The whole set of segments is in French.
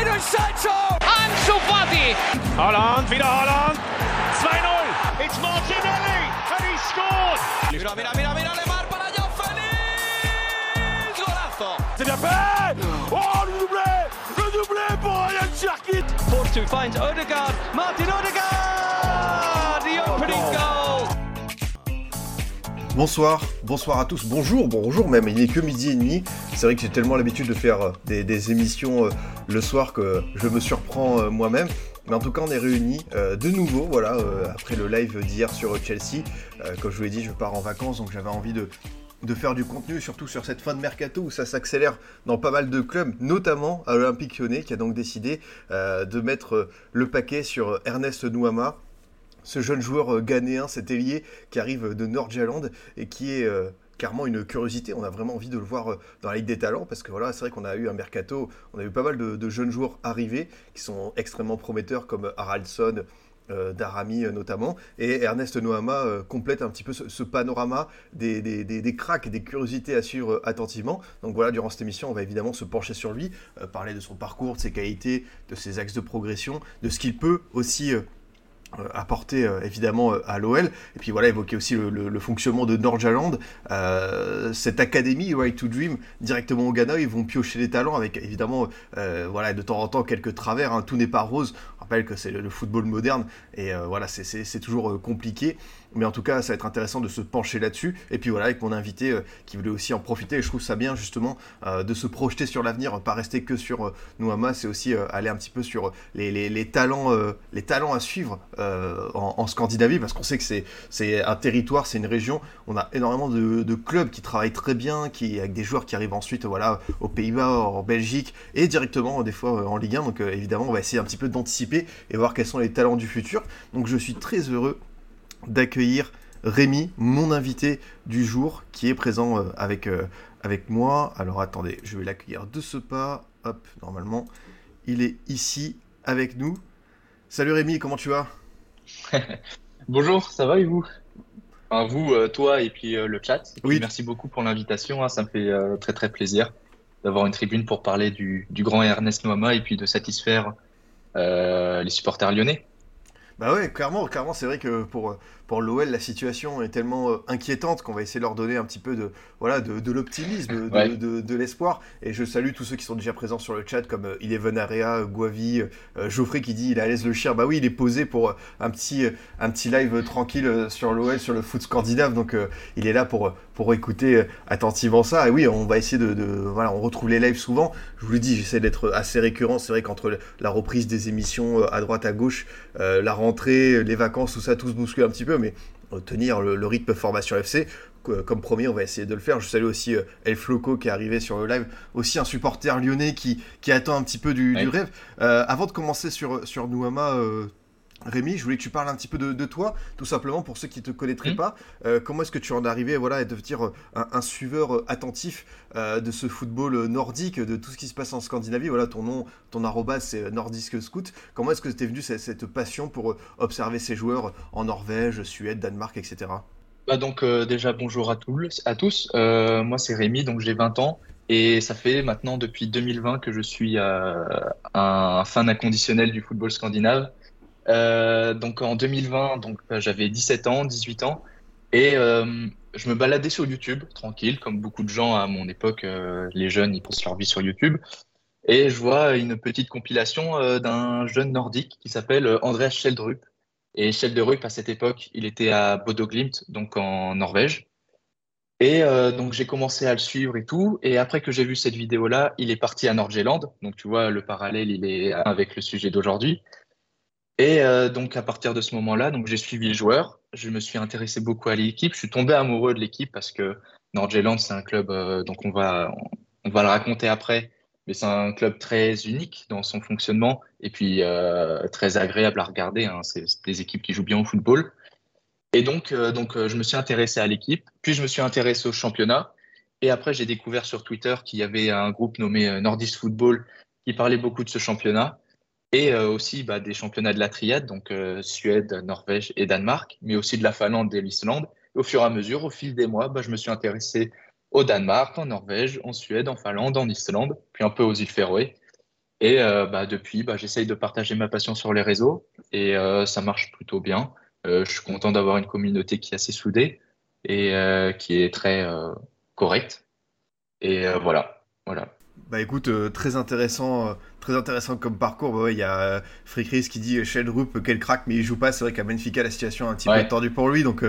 Jadon Sancho! Ansu Fati! Holland, wieder Holland! 2-0! It's Martinelli! And he scored! C'est bien Oh, le doublé Le doublé pour Ryan Force 2 finds Odegaard. Martin Odegaard! The opening goal! Bonsoir, bonsoir à tous, bonjour, bonjour même, il n'est que midi et demi. C'est vrai que j'ai tellement l'habitude de faire euh, des, émissions euh, le soir que je me surprends euh, moi-même. Mais en tout cas, on est réunis de nouveau, voilà, après le live d'hier sur Chelsea. Comme je vous l'ai dit, je pars en vacances, donc j'avais envie de, faire du contenu, surtout sur cette fin de mercato où ça s'accélère dans pas mal de clubs, notamment à l'Olympique Lyonnais, qui a donc décidé de mettre le paquet sur Ernest Nouama, ce jeune joueur euh, ghanéen, cet ailier qui arrive de Nordjylland et qui est euh, clairement une curiosité. On a vraiment envie de le voir euh, dans la Ligue des Talents parce que voilà, c'est vrai qu'on a eu un mercato, on a eu pas mal de, jeunes joueurs arrivés qui sont extrêmement prometteurs comme Haraldsson. euh, Darami notamment, et Ernest Noama complète un petit peu ce, panorama des, des, des, des cracks, des curiosités à suivre attentivement. Donc voilà, durant cette émission, on va évidemment se pencher sur lui, parler de son parcours, de ses qualités, de ses axes de progression, de ce qu'il peut aussi apporté euh, évidemment euh, à l'OL et puis voilà évoquer aussi le, fonctionnement de Nordjylland euh, cette académie Right to Dream directement au Ghana ils vont piocher les talents avec évidemment euh, voilà de temps en temps quelques travers hein. tout n'est pas rose. On rappelle que c'est le, football moderne. Et euh, voilà c'est- toujours euh, compliqué mais en tout cas ça va être intéressant de se pencher là-dessus. Et puis voilà avec mon invité euh, qui voulait aussi en profiter je trouve ça bien justement euh, de se projeter sur l'avenir pas rester que sur euh, Nouama c'est aussi euh, aller un petit peu sur les, talents à suivre en, Scandinavie parce qu'on sait que c'est un territoire c'est une région. On a énormément de, clubs qui travaillent très bien qui avec des joueurs qui arrivent ensuite voilà aux Pays-Bas en Belgique et directement des fois en Ligue 1 donc évidemment on va essayer un petit peu d'anticiper et voir quels sont les talents du futur. Donc je suis très heureux d'accueillir Rémi, mon invité du jour, qui est présent euh, avec, euh, avec moi. Alors attendez, je vais l'accueillir de ce pas. Hop, normalement, il est ici avec nous. Salut Rémi, comment tu vas? Bonjour, ça va et vous? Enfin, vous, euh, toi et puis euh, le chat. Puis, Oui. merci beaucoup pour l'invitation, hein, ça me fait euh, très très plaisir d'avoir une tribune pour parler du, du grand Ernest Noama et puis de satisfaire les supporters lyonnais. Bah ouais, clairement, clairement, c'est vrai que pour, pour l'OL, la situation est tellement euh, inquiétante qu'on va essayer de leur donner un petit peu de, voilà, de, de l'optimisme, de, Ouais. de, de l'espoir. Et je salue tous ceux qui sont déjà présents sur le chat, comme euh, Area, Guavi, euh, Geoffrey qui dit il est à l'aise le chien. Bah oui, il est posé pour euh, un petit, un petit live tranquille sur l'OL, sur le foot scandinave. Donc il est là pour, pour écouter attentivement ça. Et oui, on va essayer de, Voilà, on retrouve les lives souvent. Je vous le dis, j'essaie d'être assez récurrent. C'est vrai qu'entre la reprise des émissions à droite, à gauche, la rentrée, les vacances, tout ça, tout se bouscule un petit peu, mais euh, tenir le, le rythme formation FC, que- comme promis, on va essayer de le faire. Je salue aussi euh, El Floco qui est arrivé sur le live, aussi un supporter lyonnais qui, qui attend un petit peu du, Ouais. du rêve. Euh, avant de commencer sur, sur Nouama, euh, Rémi, je voulais que tu parles un petit peu de, de toi, tout simplement pour ceux qui te connaîtraient Mhm. pas. Euh, comment est-ce que tu en es arrivé voilà, à devenir euh, un, un suiveur euh, attentif euh, de ce football nordique, de tout ce qui se passe en Scandinavie? Voilà, ton nom, ton arrobas, c'est Nordisk Scout. Comment est-ce que t'es venu cette, cette passion pour observer ces joueurs en Norvège, Suède, Danemark, etc. Bah donc euh, déjà bonjour à tous. À tous. Moi c'est Rémi, donc j'ai 20 ans et ça fait maintenant depuis 2020 que je suis un fan inconditionnel du football scandinave. Euh, donc en 2020, donc euh, j'avais 17 ans, 18 ans et euh, je me baladais sur YouTube tranquille, comme beaucoup de gens à mon époque, les jeunes ils passent leur vie sur YouTube. Et je vois une petite compilation d'un jeune nordique qui s'appelle Andreas Schjelderup. Et Schjelderup, à cette époque, il était à Bodo Glimt, donc en Norvège. Et donc j'ai commencé à le suivre et tout. Et après que j'ai vu cette vidéo-là, il est parti à Nordjylland. Donc tu vois, le parallèle, il est avec le sujet d'aujourd'hui. Et euh, donc à partir de ce moment-là, donc j'ai suivi le joueur. Je me suis intéressé beaucoup à l'équipe. Je suis tombé amoureux de l'équipe parce que Nordjylland, c'est un club, euh, donc on va, on va le raconter après, mais c'est un club très unique dans son fonctionnement et puis euh, très agréable à regarder. hein. C'est des équipes qui jouent bien au football. Et donc, euh, donc je me suis intéressé à l'équipe, puis je me suis intéressé au championnat. Et après, j'ai découvert sur Twitter qu'il y avait un groupe nommé Nordist Football qui parlait beaucoup de ce championnat et euh, aussi bah, des championnats de la triade, donc euh, Suède, Norvège et Danemark, mais aussi de la Finlande et l'Islande. Au fur et à mesure, au fil des mois, bah, je me suis intéressé au Danemark, en Norvège, en Suède, en Finlande, en Islande, puis un peu aux îles Féroé. Et bah, depuis, j'essaye de partager ma passion sur les réseaux et ça marche plutôt bien. je suis content d'avoir une communauté qui est assez soudée et qui est très correcte. Et voilà, voilà. Bah écoute, euh, très intéressant, euh, très intéressant comme parcours. Bah ouais, il y a euh, Frikris qui dit Sheldrup, quel crack, mais il joue pas. C'est vrai qu'à Benfica, la situation est un petit peu tordue pour lui. Donc,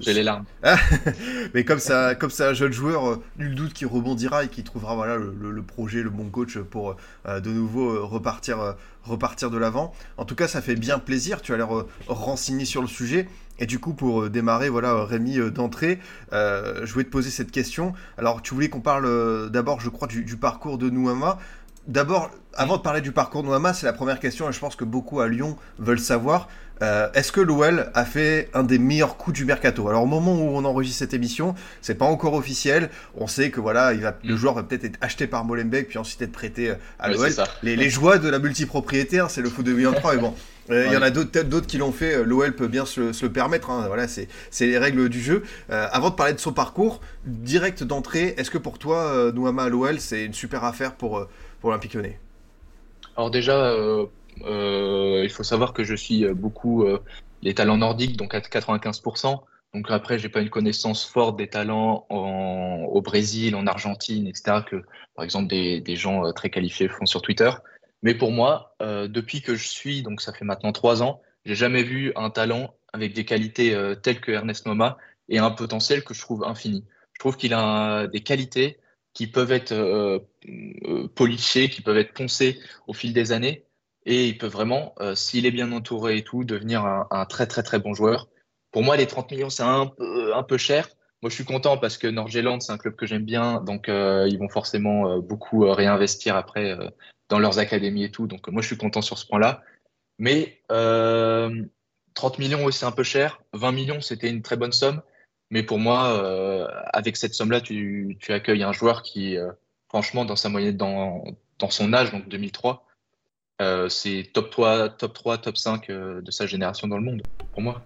j'ai les larmes. mais comme ça, comme c'est un jeune joueur, nul doute qu'il rebondira et qu'il trouvera voilà le, projet, le bon coach pour de nouveau repartir, repartir de l'avant. En tout cas, ça fait bien plaisir. Tu as l'air renseigné sur le sujet. Et du coup, pour euh, démarrer, voilà, euh, Rémi, euh, d'entrée, je voulais te poser cette question. Alors, tu voulais qu'on parle d'abord, je crois, du, parcours de Nouama. D'abord, avant de parler du parcours de Nouama, c'est la première question, et je pense que beaucoup à Lyon veulent savoir. Est-ce que l'OL a fait un des meilleurs coups du mercato? Alors au moment où on enregistre cette émission, c'est pas encore officiel. On sait que voilà, il va, le mm. joueur va peut-être être acheté par Molenbeek puis ensuite être prêté à l'OL. Les, joies de la multipropriété, hein, c'est le foot de 2003, mais bon, euh, il y en a d'autres, d'autres qui l'ont fait. Euh, L'OL peut bien se, le permettre. Hein. Voilà, c'est, les règles du jeu. Euh, avant de parler de son parcours, direct d'entrée, est-ce que pour toi, Nouama à l'OL, c'est une super affaire pour, pour l'Olympique Lyonnais? Alors déjà, il faut savoir que je suis beaucoup les talents nordiques, donc à 95%. Donc après, j'ai pas une connaissance forte des talents au Brésil, en Argentine, etc. que par exemple des, gens très qualifiés font sur Twitter. Mais pour moi, euh, depuis que je suis, donc ça fait maintenant trois ans, j'ai jamais vu un talent avec des qualités euh, telles que Ernest Noma et un potentiel que je trouve infini. Je trouve qu'il a des qualités qui peuvent être euh, polichées, qui peuvent être poncées au fil des années, et il peut vraiment, s'il est bien entouré et tout, devenir un, très très très bon joueur. Pour moi, les 30 millions, c'est un peu, cher. Moi, je suis content parce que Nordjylland, c'est un club que j'aime bien, donc ils vont forcément beaucoup réinvestir après dans leurs académies et tout. Donc moi, je suis content sur ce point-là. Mais 30 euh, millions, c'est un peu cher. 20 millions, c'était une très bonne somme. Mais pour moi, euh, avec cette somme-là, tu, accueilles un joueur qui, euh, franchement, dans sa moyenne, dans son âge, donc 2003, c'est top 3, top 3, top 5 de sa génération dans le monde, pour moi.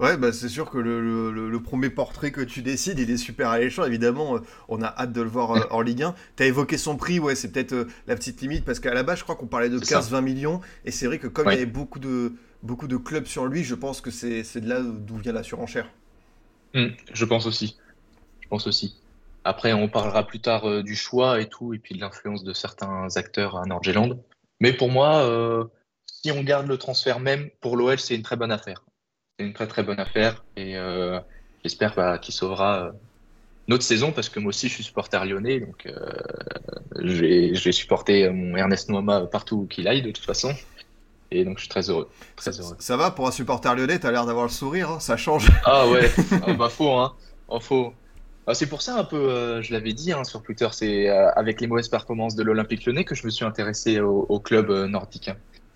Ouais, bah c'est sûr que le, premier portrait que tu décides, il est super alléchant. Évidemment, euh, on a hâte de le voir euh, en Ligue 1. Tu as évoqué son prix, ouais, c'est peut-être euh, la petite limite, parce qu'à la base, je crois qu'on parlait de 15-20 millions. Et c'est vrai que comme il y avait beaucoup de, beaucoup de clubs sur lui, je pense que c'est de là d'où vient la surenchère. Mmh, je pense aussi. Je pense aussi. Après, on parlera plus tard du choix et tout, et puis de l'influence de certains acteurs à Nordjylland. Mais pour moi, si on garde le transfert même, pour l'OL, c'est une très bonne affaire. C'est une très très bonne affaire. Et euh, j'espère bah, qu'il sauvera euh, notre saison parce que moi aussi je suis supporter lyonnais donc euh, je, vais, supporter mon Ernest Noama partout qu'il aille de toute façon. Et donc je suis très heureux. Très ça, ça, va pour un supporter lyonnais, t'as l'air d'avoir le sourire, hein, ça change. Ah ouais, ah, bah faux hein, oh, faux. Ah, c'est pour ça un peu, je l'avais dit hein, sur Twitter, c'est avec les mauvaises performances de l'Olympique lyonnais que je me suis intéressé au, club nordique.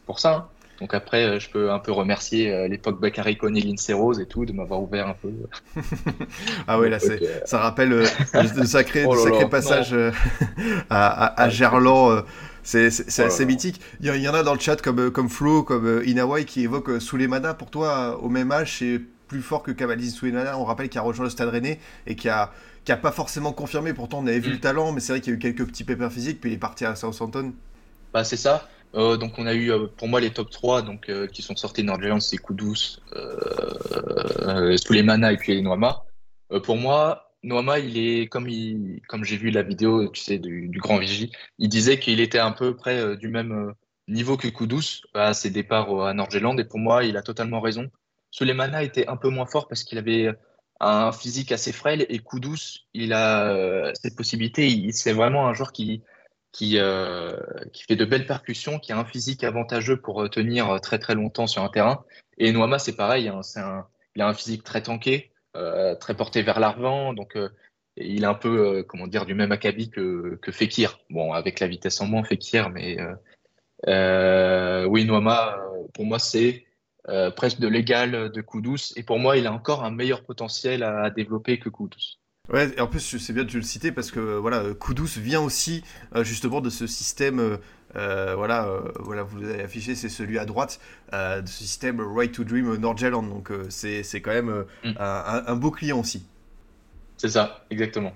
Pour ça. Hein. Donc après, euh, je peux un peu remercier euh, l'époque Bakary Lindsay Rose et tout de m'avoir ouvert un peu. ah ouais, là, euh, ça rappelle le sacré, oh sacré passage à, à, Gerland. C'est, oh assez mythique. Il y, en a dans le chat comme, comme Flo, comme Inawai qui évoque Souleymana. Pour toi, au même âge, c'est plus fort que Cavalier Souleymana. On rappelle qu'il a rejoint le Stade Rennais et qui a, qui a pas forcément confirmé. Pourtant, on avait vu mm. le talent, mais c'est vrai qu'il y a eu quelques petits pépins physiques. Puis il est parti à Southampton. Bah, c'est ça. Euh, donc on a eu euh, pour moi les top 3 donc, euh, qui sont sortis de Nordjylland, c'est Kudus, euh, Sulemana et puis Noama. pour moi, Noama, il est comme, il, comme j'ai vu la vidéo tu sais, du, grand Vigie, il disait qu'il était un peu près du même niveau que Kudus à ses départs à Nordjylland et pour moi, il a totalement raison. Sulemana était un peu moins fort parce qu'il avait un physique assez frêle et Kudus, il a cette possibilité, c'est vraiment un joueur qui euh, qui fait de belles percussions, qui a un physique avantageux pour euh, tenir euh, très très longtemps sur un terrain. Et Noama, c'est pareil, hein, un, il a un physique très tanké, euh, très porté vers l'avant, donc euh, il est un peu, euh, comment dire, du même acabit que, que Fekir. Bon, avec la vitesse en moins, Fekir, mais oui, Noama, pour moi, c'est presque de l'égal de Koudous, et pour moi, il a encore un meilleur potentiel à, développer que Koudous. Ouais, et en plus, c'est bien de le citer parce que voilà, Kudus vient aussi euh, justement de ce système. Euh, euh, voilà, voilà, vous l'avez affiché, c'est celui à droite de ce système Right to Dream Nordjylland. Donc c'est quand même mm. un, beau client aussi. C'est ça, exactement.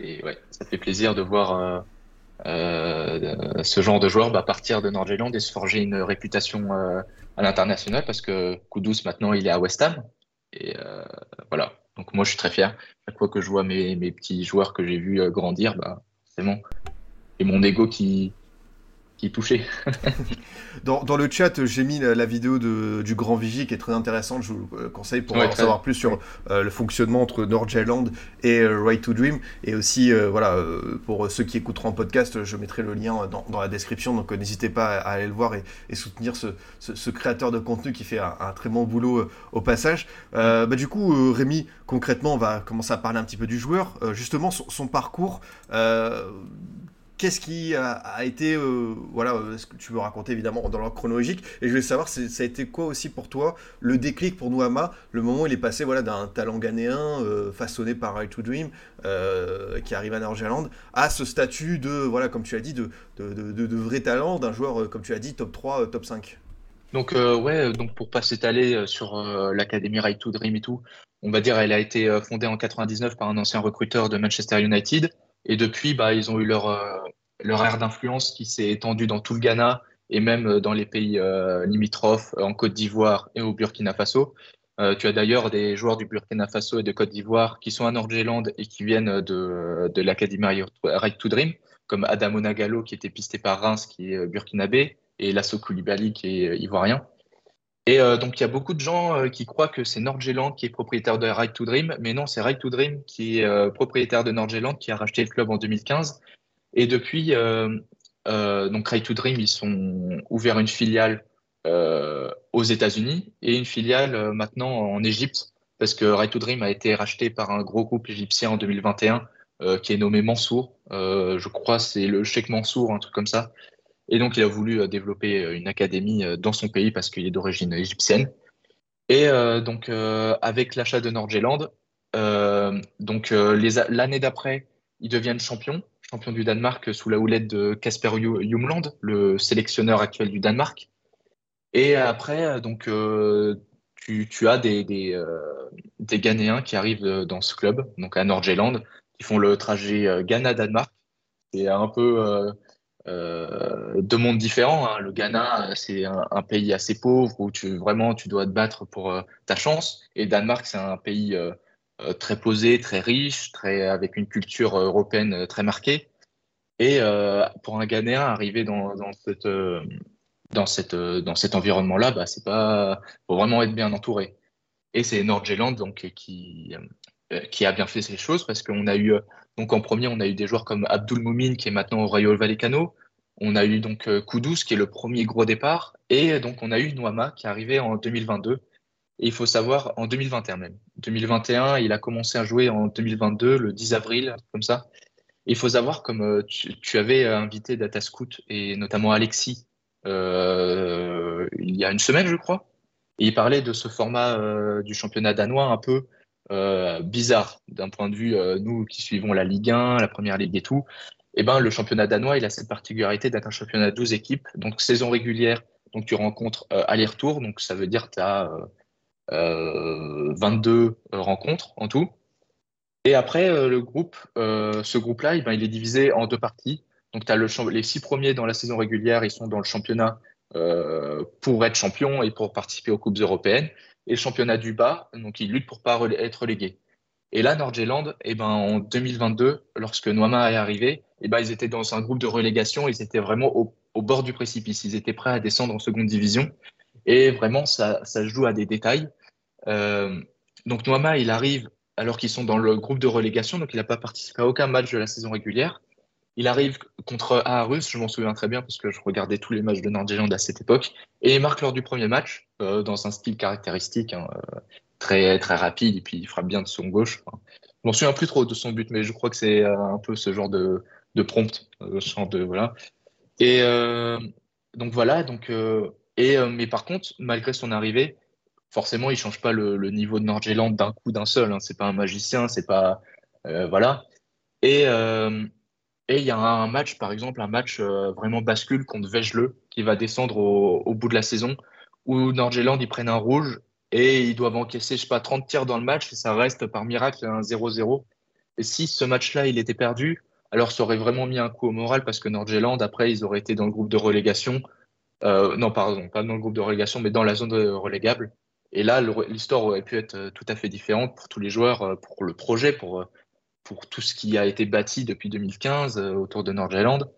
Et ouais, ça fait plaisir de voir ce genre de joueur, bah, partir de Nordjylland et se forger une réputation à l'international parce que Kudus maintenant il est à West Ham. Et voilà. Donc moi je suis très fier. Chaque fois que je vois mes, petits joueurs que j'ai vus grandir, bah, c'est. Et mon ego qui, qui est touché. dans, dans, le chat, j'ai mis la, vidéo de, du Grand Vigie qui est très intéressante. Je vous conseille pour en savoir plus sur euh, le fonctionnement entre Nordjylland et euh, Right to Dream. Et aussi, euh, voilà, pour ceux qui écouteront en podcast, je mettrai le lien dans, dans la description. Donc n'hésitez pas à, aller le voir et, et soutenir ce, ce, créateur de contenu qui fait un, très bon boulot au passage. bah, du coup, Rémi, concrètement, on va commencer à parler un petit peu du joueur. justement, son, son parcours qu'est-ce qui a, été, euh, voilà, euh, ce que tu veux raconter évidemment dans l'ordre chronologique. Et je voulais savoir, ça a été quoi aussi pour toi le déclic pour Nouama, le moment où il est passé voilà, d'un talent ghanéen euh, façonné par Right to Dream, qui arrive à Norgeland, à ce statut de, voilà, comme tu as dit, de, vrai talent, d'un joueur, comme tu as dit, top 3, top 5 donc ouais, donc pour pas s'étaler sur l'académie Right to Dream et tout, on va dire elle a été fondée en 99 par un ancien recruteur de Manchester United. Et depuis, bah, ils ont eu leur, euh, leur aire d'influence qui s'est étendue dans tout le Ghana et même euh, dans les pays euh, limitrophes, en Côte d'Ivoire et au Burkina Faso. tu as d'ailleurs des joueurs du Burkina Faso et de Côte d'Ivoire qui sont à Nordjylland et qui viennent de, de l'Académie Right to Dream, comme Adam Onagalo qui était pisté par Reims, qui est burkinabé, et Lasso Koulibaly qui est ivoirien. Et euh, donc, il y a beaucoup de gens euh, qui croient que c'est Nordjylland qui est propriétaire de Right to Dream, mais non, c'est Right to Dream qui est euh, propriétaire de Nordjylland, qui a racheté le club en 2015. Et depuis, donc Right to Dream, ils sont ouverts une filiale aux États-Unis et une filiale maintenant en Égypte, parce que Right to Dream a été racheté par un gros groupe égyptien en 2021 qui est nommé Mansour. je crois c'est le Sheikh Mansour, un truc comme ça. Et donc, il a voulu euh, développer euh, une académie euh, dans son pays parce qu'il est d'origine égyptienne. Et donc, avec l'achat de Nordjylland, donc l'année d'après, ils deviennent champions, champions du Danemark sous la houlette de Kasper Jumland, le sélectionneur actuel du Danemark. Et après, donc, tu, as des, Ghanéens qui arrivent dans ce club, donc à Nordjylland, qui font le trajet Ghana-Danemark. C'est un peu deux mondes différents. Hein. Le Ghana, c'est un, pays assez pauvre où tu vraiment tu dois te battre pour euh, ta chance. Et Danemark, c'est un pays euh, très posé, très riche, très avec une culture européenne très marquée. Et pour un Ghanéen arriver dans, dans cette dans cette dans cet environnement-là, bah c'est pas faut vraiment être bien entouré. Et c'est Nordjylland donc qui qui a bien fait ces choses parce qu'on a eu donc en premier, on a eu des joueurs comme Abdul Moumin qui est maintenant au Rayo Vallecano. On a eu donc euh, Kudus qui est le premier gros départ. Et donc on a eu Noama qui est arrivé en 2022. Et il faut savoir, en 2021 même. 2021, il a commencé à jouer en 2022, le 10 avril, comme ça. il faut savoir, comme euh, tu, avais invité Data Scout et notamment Alexis euh, il y a une semaine, je crois, et il parlait de ce format du championnat danois un peu euh, bizarre d'un point de vue, euh, nous qui suivons la Ligue 1, la Première Ligue et tout, eh ben, le championnat danois, il a cette particularité d'être un championnat de 12 équipes, donc saison régulière, donc tu rencontres euh, aller-retour, donc ça veut dire que tu as 22 rencontres en tout. Et après, le groupe, ce groupe-là, eh ben, il est divisé en deux parties. Donc, tu as le, les six premiers dans la saison régulière, ils sont dans le championnat pour être champion et pour participer aux Coupes européennes et le championnat du bas, donc ils luttent pour pas être relégués. Et là, Nordjylland, eh ben, en 2022, lorsque Noama est arrivé, eh ben, ils étaient dans un groupe de relégation, ils étaient vraiment au, bord du précipice, ils étaient prêts à descendre en seconde division. Et vraiment, ça, joue à des détails. Euh, donc Noama, il arrive alors qu'ils sont dans le groupe de relégation, donc il n'a pas participé à aucun match de la saison régulière. Il arrive contre Aarhus, je m'en souviens très bien parce que je regardais tous les matchs de Nordjylland à cette époque, et il marque lors du premier match euh, dans un style caractéristique, hein, euh, très très rapide, et puis il frappe bien de son gauche. Je m'en souviens plus trop de son but, mais je crois que c'est euh, un peu ce genre de, de prompt, de voilà. Et donc voilà, et mais par contre, malgré son arrivée, forcément, il change pas le, niveau de Nordjylland d'un coup, d'un seul. Hein. C'est pas un magicien, c'est pas voilà. Et et il y a un match, par exemple, un match euh, vraiment bascule contre Vejle qui va descendre au, bout de la saison où Nordjylland ils prennent un rouge et ils doivent encaisser, je sais pas, 30 tirs dans le match et ça reste par miracle un 0-0. Et si ce match-là il était perdu, Alors, ça aurait vraiment mis un coup au moral parce que Nordjylland, après, ils auraient été dans le groupe de relégation. Euh, non, pardon, pas dans le groupe de relégation, mais dans la zone relégable. Et là, l'histoire aurait pu être euh, tout à fait différente pour tous les joueurs, pour le projet, pour, pour tout ce qui a été bâti depuis 2015 autour de Nordjylland.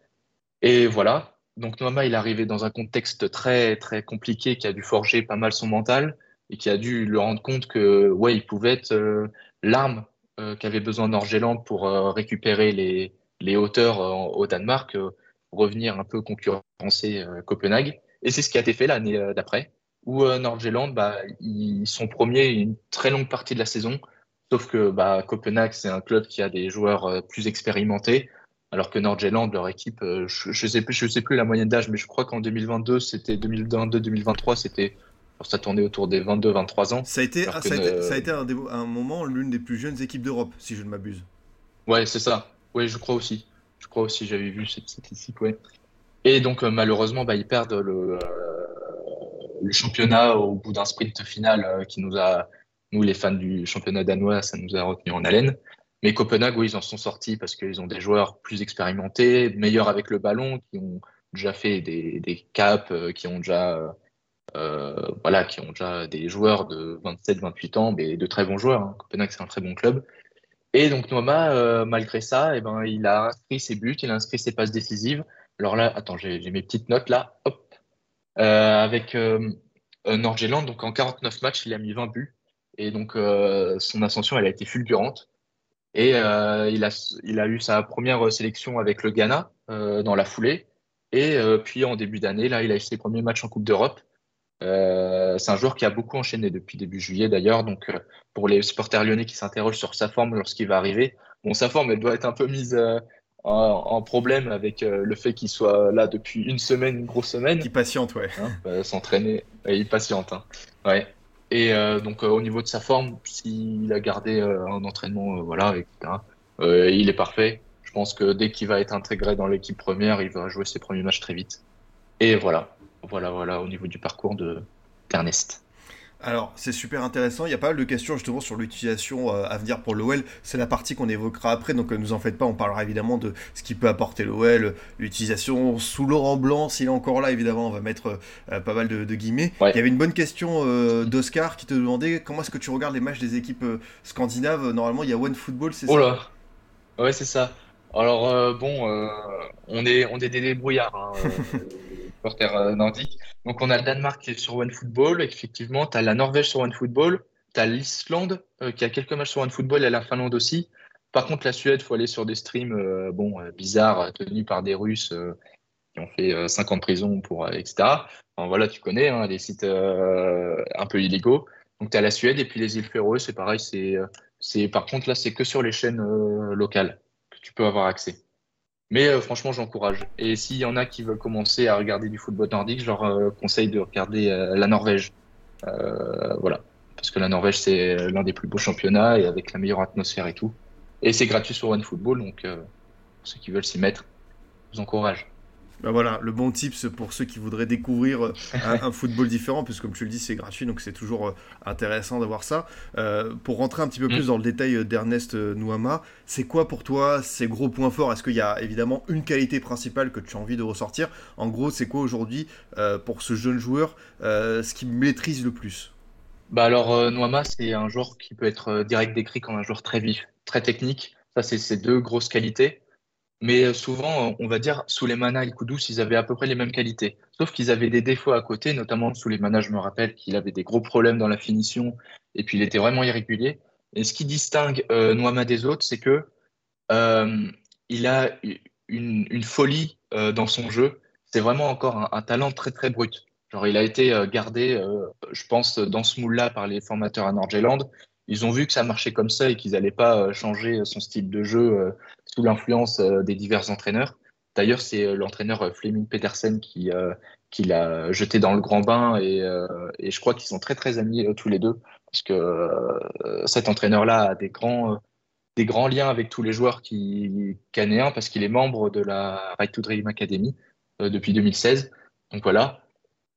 Et voilà. Donc, Noama, il est arrivé dans un contexte très, très compliqué qui a dû forger pas mal son mental et qui a dû le rendre compte que, ouais, il pouvait être l'arme qu'avait besoin Nordjylland pour récupérer les, les hauteurs euh, au Danemark, euh, revenir un peu concurrencer euh, Copenhague. Et c'est ce qui a été fait l'année d'après, où Nordjylland, bah, ils sont premiers une très longue partie de la saison. Sauf que bah, Copenhague, c'est un club qui a des joueurs plus expérimentés, alors que Nordjylland, leur équipe, je ne sais, plus, je sais plus la moyenne d'âge, mais je crois qu'en 2022, c'était 2022-2023, c'était ça tournait autour des 22-23 ans. Ça a été, ça a été, ça a été un, un, moment l'une des plus jeunes équipes d'Europe, si je ne m'abuse. Ouais, c'est ça. Oui, je crois aussi. Je crois aussi, j'avais vu cette statistique, ouais. Et donc, euh, malheureusement, bah, ils perdent le, euh, le championnat au bout d'un sprint final euh, qui nous a, nous, les fans du championnat danois, ça nous a retenu en haleine. Mais Copenhague, oui, ils en sont sortis parce qu'ils ont des joueurs plus expérimentés, meilleurs avec le ballon, qui ont déjà fait des, caps, qui ont déjà, euh, voilà, qui ont déjà des joueurs de 27-28 ans, mais de très bons joueurs. Hein. Copenhague, c'est un très bon club. Et donc Noama, euh, malgré ça, eh ben, il a inscrit ses buts, il a inscrit ses passes décisives. Alors là, attends, j'ai mes petites notes là. Hop. Euh, avec euh, Nordjylland, donc en 49 matchs, il a mis 20 buts. Et donc son ascension, elle a été fulgurante. Et il, a, il a eu sa première sélection avec le Ghana dans la foulée. Et puis en début d'année, là, il a eu ses premiers matchs en Coupe d'Europe. Euh, c'est un joueur qui a beaucoup enchaîné depuis début juillet d'ailleurs. Donc euh, pour les supporters lyonnais qui s'interrogent sur sa forme lorsqu'il va arriver, bon sa forme elle doit être un peu mise euh, en, problème avec le fait qu'il soit là depuis une semaine, une grosse semaine. Il patiente ouais. Hein, bah, s'entraîner, il patiente. Hein. Ouais. Et donc au niveau de sa forme, s'il a gardé un entraînement, voilà, il est parfait. Je pense que dès qu'il va être intégré dans l'équipe première, il va jouer ses premiers matchs très vite. Et voilà. Voilà, voilà, au niveau du parcours de d'Ernest. Alors, c'est super intéressant. Il y a pas mal de questions justement sur l'utilisation euh, à venir pour l'OL. C'est la partie qu'on évoquera après, donc ne euh, nous en faites pas. On parlera évidemment de ce qui peut apporter l'OL, l'utilisation sous Laurent Blanc, s'il est encore là, évidemment, on va mettre euh, pas mal de, guillemets. Il y avait une bonne question d'Oscar qui te demandait comment est-ce que tu regardes les matchs des équipes scandinaves? Normalement, il y a One Football, c'est ça? Oh là Ouais, c'est ça. Alors, bon, on, est, on est des débrouillards. Hein, euh. Donc on a le Danemark qui est sur OneFootball, effectivement, tu as la Norvège sur OneFootball, tu as l'Islande euh, qui a quelques matchs sur OneFootball et la Finlande aussi. Par contre, la Suède, il faut aller sur des streams euh, bon, bizarres tenus par des Russes qui ont fait 5 ans de prison, pour, etc. Enfin, voilà, tu connais, hein, des sites un peu illégaux. Donc tu as la Suède et puis les îles Féroé, c'est pareil. C'est, c'est, par contre, là, c'est que sur les chaînes locales que tu peux avoir accès. Mais euh, franchement, j'encourage. Et s'il y en a qui veulent commencer à regarder du football nordique, je leur euh, conseille de regarder euh, la Norvège. voilà. Parce que la Norvège, c'est l'un des plus beaux championnats et avec la meilleure atmosphère et tout. Et c'est gratuit sur OneFootball, donc ceux qui veulent s'y mettre, je vous encourage. Ben voilà, le bon tips pour ceux qui voudraient découvrir euh, un, football différent, puisque comme tu le dis, c'est gratuit, donc c'est toujours euh, intéressant d'avoir ça. Euh, pour rentrer un petit peu plus mm. dans le détail d'Ernest Nouama, c'est quoi pour toi ces gros points forts? Est-ce qu'il y a évidemment une qualité principale que tu as envie de ressortir? En gros, c'est quoi aujourd'hui pour ce jeune joueur ce qui maîtrise le plus? Bah alors, Nouama, c'est un joueur qui peut être direct décrit comme un joueur très vif, très technique. Ça, c'est ses deux grosses qualités. Mais euh, souvent, on va dire, manas et Kudus, ils avaient à peu près les mêmes qualités. Sauf qu'ils avaient des défauts à côté, notamment sous les manas, je me rappelle qu'il avait des gros problèmes dans la finition et puis il était vraiment irrégulier. Et ce qui distingue euh, Noama des autres, c'est que euh, il a une, folie euh, dans son jeu. C'est vraiment encore un, talent très très brut. Genre, il a été gardé, je pense, dans ce moule-là par les formateurs à Nordjylland. Ils ont vu que ça marchait comme ça et qu'ils n'allaient pas changer son style de jeu sous l'influence euh, des divers entraîneurs. D'ailleurs, c'est euh, l'entraîneur euh, Fleming Petersen qui, l'a jeté dans le grand bain et, et je crois qu'ils sont très très amis tous les deux parce que cet entraîneur-là a des grands, des grands liens avec tous les joueurs qui, canéens parce qu'il est membre de la Right to Dream Academy depuis 2016. Donc voilà.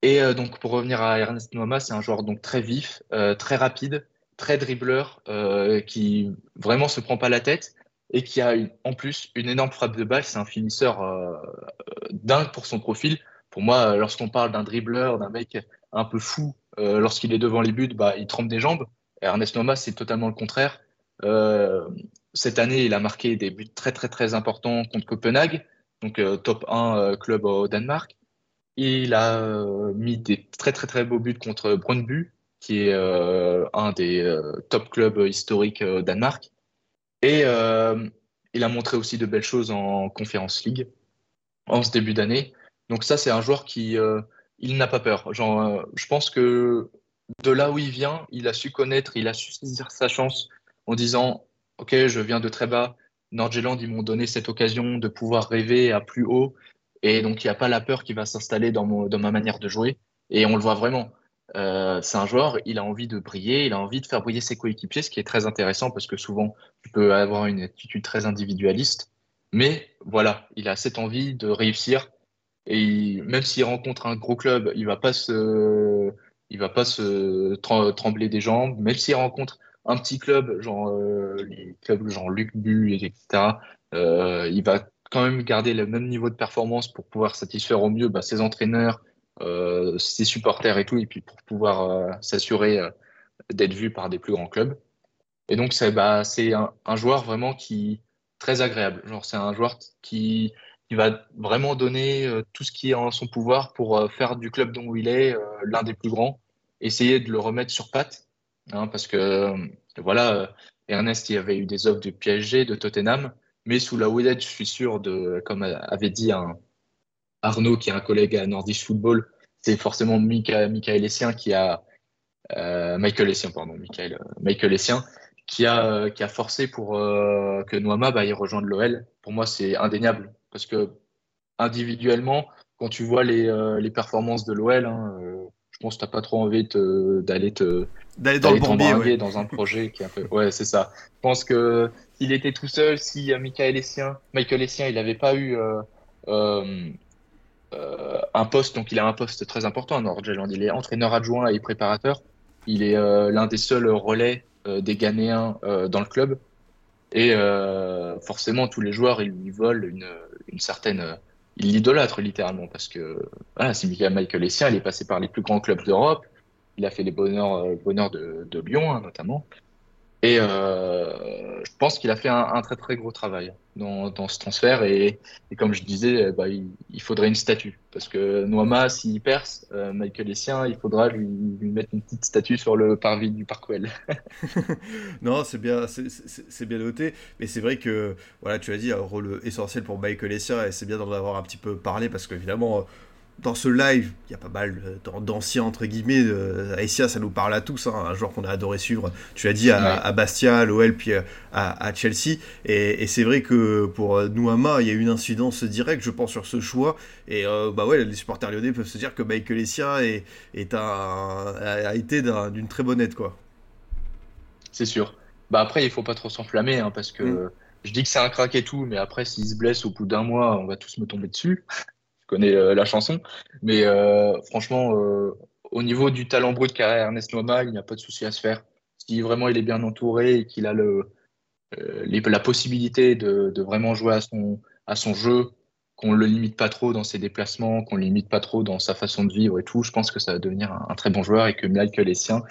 Et donc pour revenir à Ernest Noama, c'est un joueur donc très vif, très rapide, très dribbleur, qui vraiment se prend pas la tête et qui a en plus une énorme frappe de balle. C'est un finisseur euh, dingue pour son profil. Pour moi, lorsqu'on parle d'un dribbleur, d'un mec un peu fou, lorsqu'il est devant les buts, bah, il trempe des jambes. Ernest Noma, c'est totalement le contraire. cette année, il a marqué des buts très très très importants contre Copenhague, donc top 1 club au Danemark. Il a mis des très très très beaux buts contre Brøndby, qui est euh, un des euh, top clubs historiques au euh, Danemark. Et il a montré aussi de belles choses en Conference League en ce début d'année. Donc ça, c'est un joueur qui il n'a pas peur. Genre, je pense que de là où il vient, il a su connaître, il a su saisir sa chance en disant Ok, je viens de très bas. Nordjylland, ils m'ont donné cette occasion de pouvoir rêver à plus haut. Et donc, il n'y a pas la peur qui va s'installer dans, dans ma manière de jouer. Et on le voit vraiment. Euh, c'est un joueur, il a envie de briller, il a envie de faire briller ses coéquipiers, ce qui est très intéressant parce que souvent, tu peux avoir une attitude très individualiste. Mais voilà, il a cette envie de réussir. Et même s'il rencontre un gros club, il va pas se, il va pas se trembler des jambes. Même s'il rencontre un petit club, genre euh, les clubs genre Luc Bu, etc., euh, il va quand même garder le même niveau de performance pour pouvoir satisfaire au mieux bah, ses entraîneurs, ses supporters et tout, et puis pour pouvoir euh, s'assurer euh, d'être vu par des plus grands clubs. Et donc, c'est bah, un, un, joueur vraiment qui très agréable. C'est un joueur qui, qui, va vraiment donner tout ce qui est en son pouvoir pour faire du club dont il est l'un des plus grands, essayer de le remettre sur pattes, hein, parce que voilà, Ernest, il avait eu des offres de PSG, de Tottenham, mais sous la houlette, je suis sûr de, comme avait dit un, Arnaud, qui est un collègue à Nordish Football, c'est forcément Michael Essien qui a euh, Michael Essien, pardon, Michael, euh, Michael Essien, qui a, euh, qui a forcé pour que Noama bah, il rejoigne l'OL. Pour moi, c'est indéniable. Parce que individuellement, quand tu vois les, les performances de l'OL, hein, je pense que tu n'as pas trop envie d'aller te d'aller dans le dans un projet qui est un peu ouais c'est ça. Je pense que s'il était tout seul si Michael Essien Michael Essien il n'avait pas eu euh, un poste, donc il a un poste très important à Nordjylland. Il est entraîneur adjoint et préparateur. Il est euh, l'un des seuls relais euh, des Ghanéens dans le club. Et forcément, tous les joueurs, ils lui volent une, certaine. ils l'idolâtrent littéralement parce que voilà, c'est Michael Essien, il est passé par les plus grands clubs d'Europe. Il a fait les bonheurs, bonheurs de, de Lyon, hein, notamment. Et euh, je pense qu'il a fait un, très très gros travail dans, ce transfert. Et, comme je disais, bah, il, il, faudrait une statue. Parce que Noama, s'il perce, euh, Michael Essien, il faudra lui, mettre une petite statue sur le parvis du Parc non, c'est bien, c'est bien noté. Mais c'est vrai que, voilà, tu as dit, un rôle essentiel pour Michael Essien. Et c'est bien d'en avoir un petit peu parlé. Parce qu'évidemment dans ce live, il y a pas mal d'anciens, entre guillemets, euh, Aïssia, ça nous parle à tous, hein, un joueur qu'on a adoré suivre, tu as dit, à, Bastia, à l'OL, puis euh, à, Chelsea. Et, c'est vrai que pour euh, Nouama, il y a eu une incidence directe, je pense, sur ce choix. Et bah ouais, les supporters lyonnais peuvent se dire que Michael Essia est, est un, a été d'une très bonne aide, quoi. C'est sûr. Bah après, il faut pas trop s'enflammer, hein, parce que mm. je dis que c'est un crack et tout, mais après, s'il se blesse au bout d'un mois, on va tous me tomber dessus connais euh, la chanson. Mais euh, franchement, euh, au niveau du talent brut qu'a Ernest Noma, il n'y a pas de souci à se faire. Si vraiment il est bien entouré et qu'il a le, la possibilité de, vraiment jouer à son, à son jeu, qu'on le limite pas trop dans ses déplacements, qu'on le limite pas trop dans sa façon de vivre et tout, je pense que ça va devenir un, très bon joueur et que Michael Essien,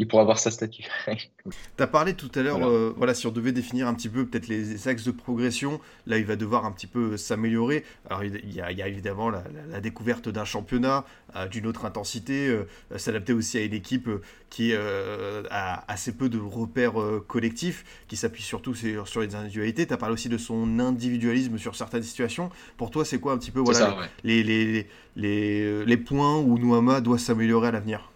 il pourra avoir sa statue. tu as parlé tout à l'heure, euh, voilà. si on devait définir un petit peu peut-être les, axes de progression, là il va devoir un petit peu s'améliorer. Alors il y, a, évidemment la, découverte d'un championnat, euh, d'une autre intensité, euh, s'adapter aussi à une équipe qui a assez peu de repères collectifs, qui s'appuie surtout sur, sur, les individualités. Tu as parlé aussi de son individualisme sur certaines situations. Pour toi, c'est quoi un petit peu voilà, les, les, les, les, points où Nouama doit s'améliorer à l'avenir?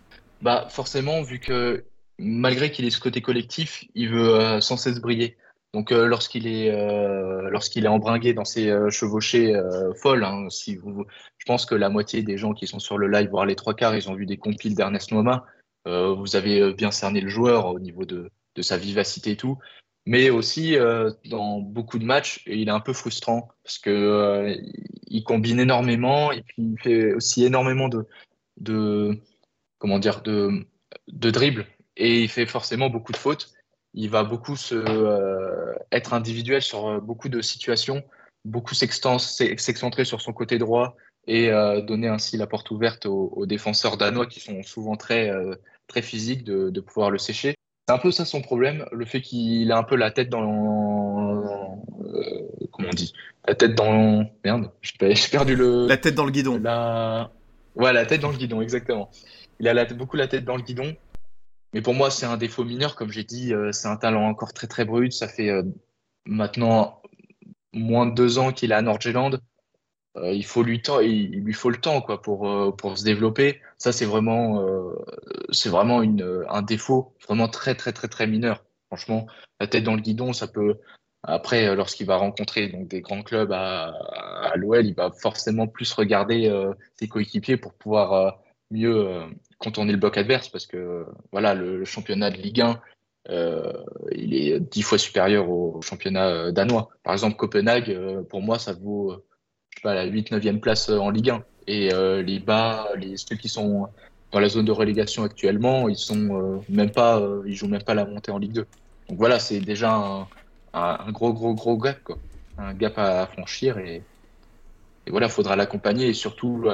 Bah forcément, vu que malgré qu'il ait ce côté collectif, il veut euh, sans cesse briller. Donc euh, lorsqu'il est euh, lorsqu'il est embringué dans ses chevauchées folles, hein, si vous, je pense que la moitié des gens qui sont sur le live, voire les trois quarts, ils ont vu des compiles d'Ernest Noma. vous avez bien cerné le joueur au niveau de, de sa vivacité et tout, mais aussi dans beaucoup de matchs, il est un peu frustrant parce que il combine énormément et puis il fait aussi énormément de de comment dire, de, de dribble et il fait forcément beaucoup de fautes. il va beaucoup se, être individuel sur beaucoup de situations, beaucoup s'excentrer sur son côté droit et donner ainsi la porte ouverte aux, défenseurs danois qui sont souvent très, très physiques de, de pouvoir le sécher. C'est un peu ça son problème, le fait qu'il a un peu la tête dans. Euh, comment on dit La tête dans. Merde, j'ai perdu le. La tête dans le guidon. La... Ouais, la tête dans le guidon, exactement. Il a beaucoup la tête dans le guidon. Mais pour moi, c'est un défaut mineur, comme j'ai dit. Euh, c'est un talent encore très très brut. Ça fait euh, maintenant moins de deux ans qu'il est à Nordjylland. Euh, il faut lui temps, il, lui faut le temps quoi pour euh, pour se développer. Ça c'est vraiment c'est vraiment une un défaut vraiment très très très très mineur. Franchement, la tête dans le guidon, ça peut après lorsqu'il va rencontrer donc des grands clubs à, à l'OL, il va forcément plus regarder ses coéquipiers pour pouvoir mieux contourner le bloc adverse parce que voilà le, championnat de Ligue 1 il est dix fois supérieur au championnat danois. Par exemple, Copenhague, pour moi, ça vaut pas, la 8-9e place euh, en Ligue 1. Et euh, les bas, les, ceux qui sont dans la zone de relégation actuellement, ils sont euh, même pas, ils jouent même pas la montée en Ligue 2. Donc voilà, c'est déjà un, gros, gros, gros gap, quoi. Un gap à franchir et voilà, faudra l'accompagner et surtout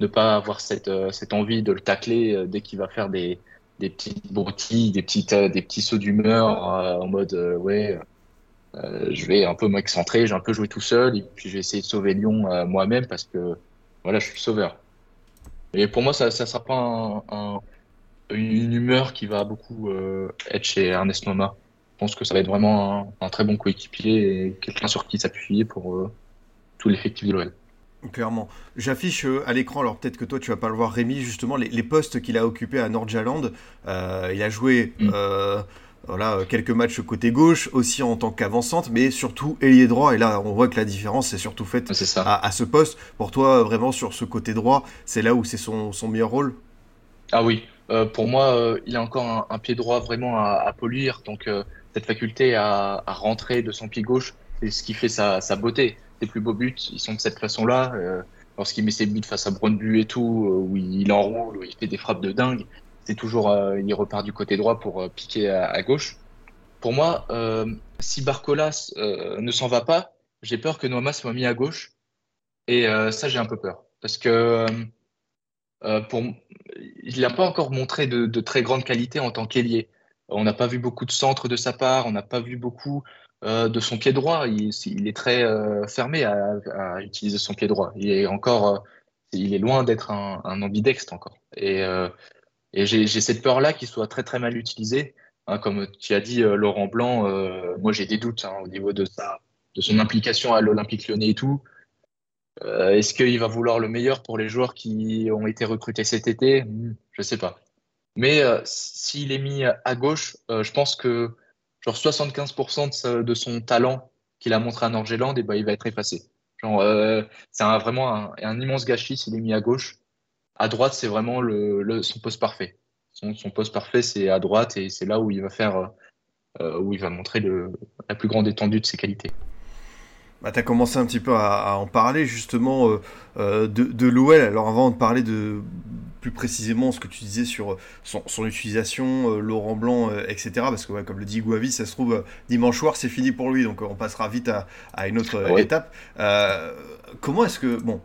ne pas avoir cette, cette envie de le tacler dès qu'il va faire des, des petites broutilles, des petites, des petits sauts d'humeur en mode ouais, euh, je vais un peu m'excentrer, j'ai un peu joué tout seul, et puis j'ai essayé de sauver Lyon euh, moi-même parce que voilà, je suis le sauveur. Et pour moi, ça ne sera pas un, une humeur qui va beaucoup euh, être chez Ernest Noma. Je pense que ça va être vraiment un, très bon coéquipier et quelqu'un sur qui s'appuyer pour tout l'effectif de l'OL. Clairement. J'affiche à l'écran, alors peut-être que toi tu vas pas le voir, Rémi, justement, les, postes qu'il a occupés à Nordjylland. il a joué mm voilà, euh, quelques matchs côté gauche, aussi en tant qu'avancante, mais surtout ailier droit. Et là, on voit que la différence est surtout faite à, ce poste. Pour toi, vraiment, sur ce côté droit, c'est là où c'est son, meilleur rôle? Ah oui, euh, pour moi, euh, il a encore un, pied droit vraiment à, polir. Donc, cette faculté à, rentrer de son pied gauche, c'est ce qui fait sa, beauté. Les plus beaux buts, ils sont de cette façon-là. Lorsqu'il met ses buts face à Brøndby et tout, où il enroule, où il fait des frappes de dingue, c'est toujours, euh, il repart du côté droit pour euh, piquer à, gauche. Pour moi, euh, si Barcolas ne s'en va pas, j'ai peur que Noama soit mis à gauche. Et ça, j'ai un peu peur. Parce que pour, il n'a pas encore montré de, très grande qualité en tant qu'ailier. On n'a pas vu beaucoup de centres de sa part, on n'a pas vu beaucoup de son pied droit. Il, est très fermé à, utiliser son pied droit. Il est encore, il est loin d'être un, un ambidextre encore. Et j'ai cette peur-là qu'il soit très très mal utilisé. Hein, comme tu as dit, euh, Laurent Blanc, euh, moi j'ai des doutes hein, au niveau de, sa, de son implication à l'Olympique lyonnais et tout. Euh, est-ce qu'il va vouloir le meilleur pour les joueurs qui ont été recrutés cet été? Hmm, Je ne sais pas. Mais s'il est mis à gauche, je pense que genre 75% de, son talent qu'il a montré à Nordjylland, et eh ben, il va être effacé. c'est vraiment un, un, immense gâchis s'il est mis à gauche à droite, c'est vraiment le, son poste parfait. Son, poste parfait, c'est à droite et c'est là où il va faire, euh, où il va montrer la plus grande étendue de ses qualités. Bah, tu as commencé un petit peu à, en parler justement euh, euh, de, l'OL. Alors avant de parler de plus précisément ce que tu disais sur son, utilisation, Laurent Blanc, etc. Parce que comme le dit Gouavi, ça se trouve dimanche soir c'est fini pour lui, donc on passera vite à, une autre étape. comment est-ce que... Bon,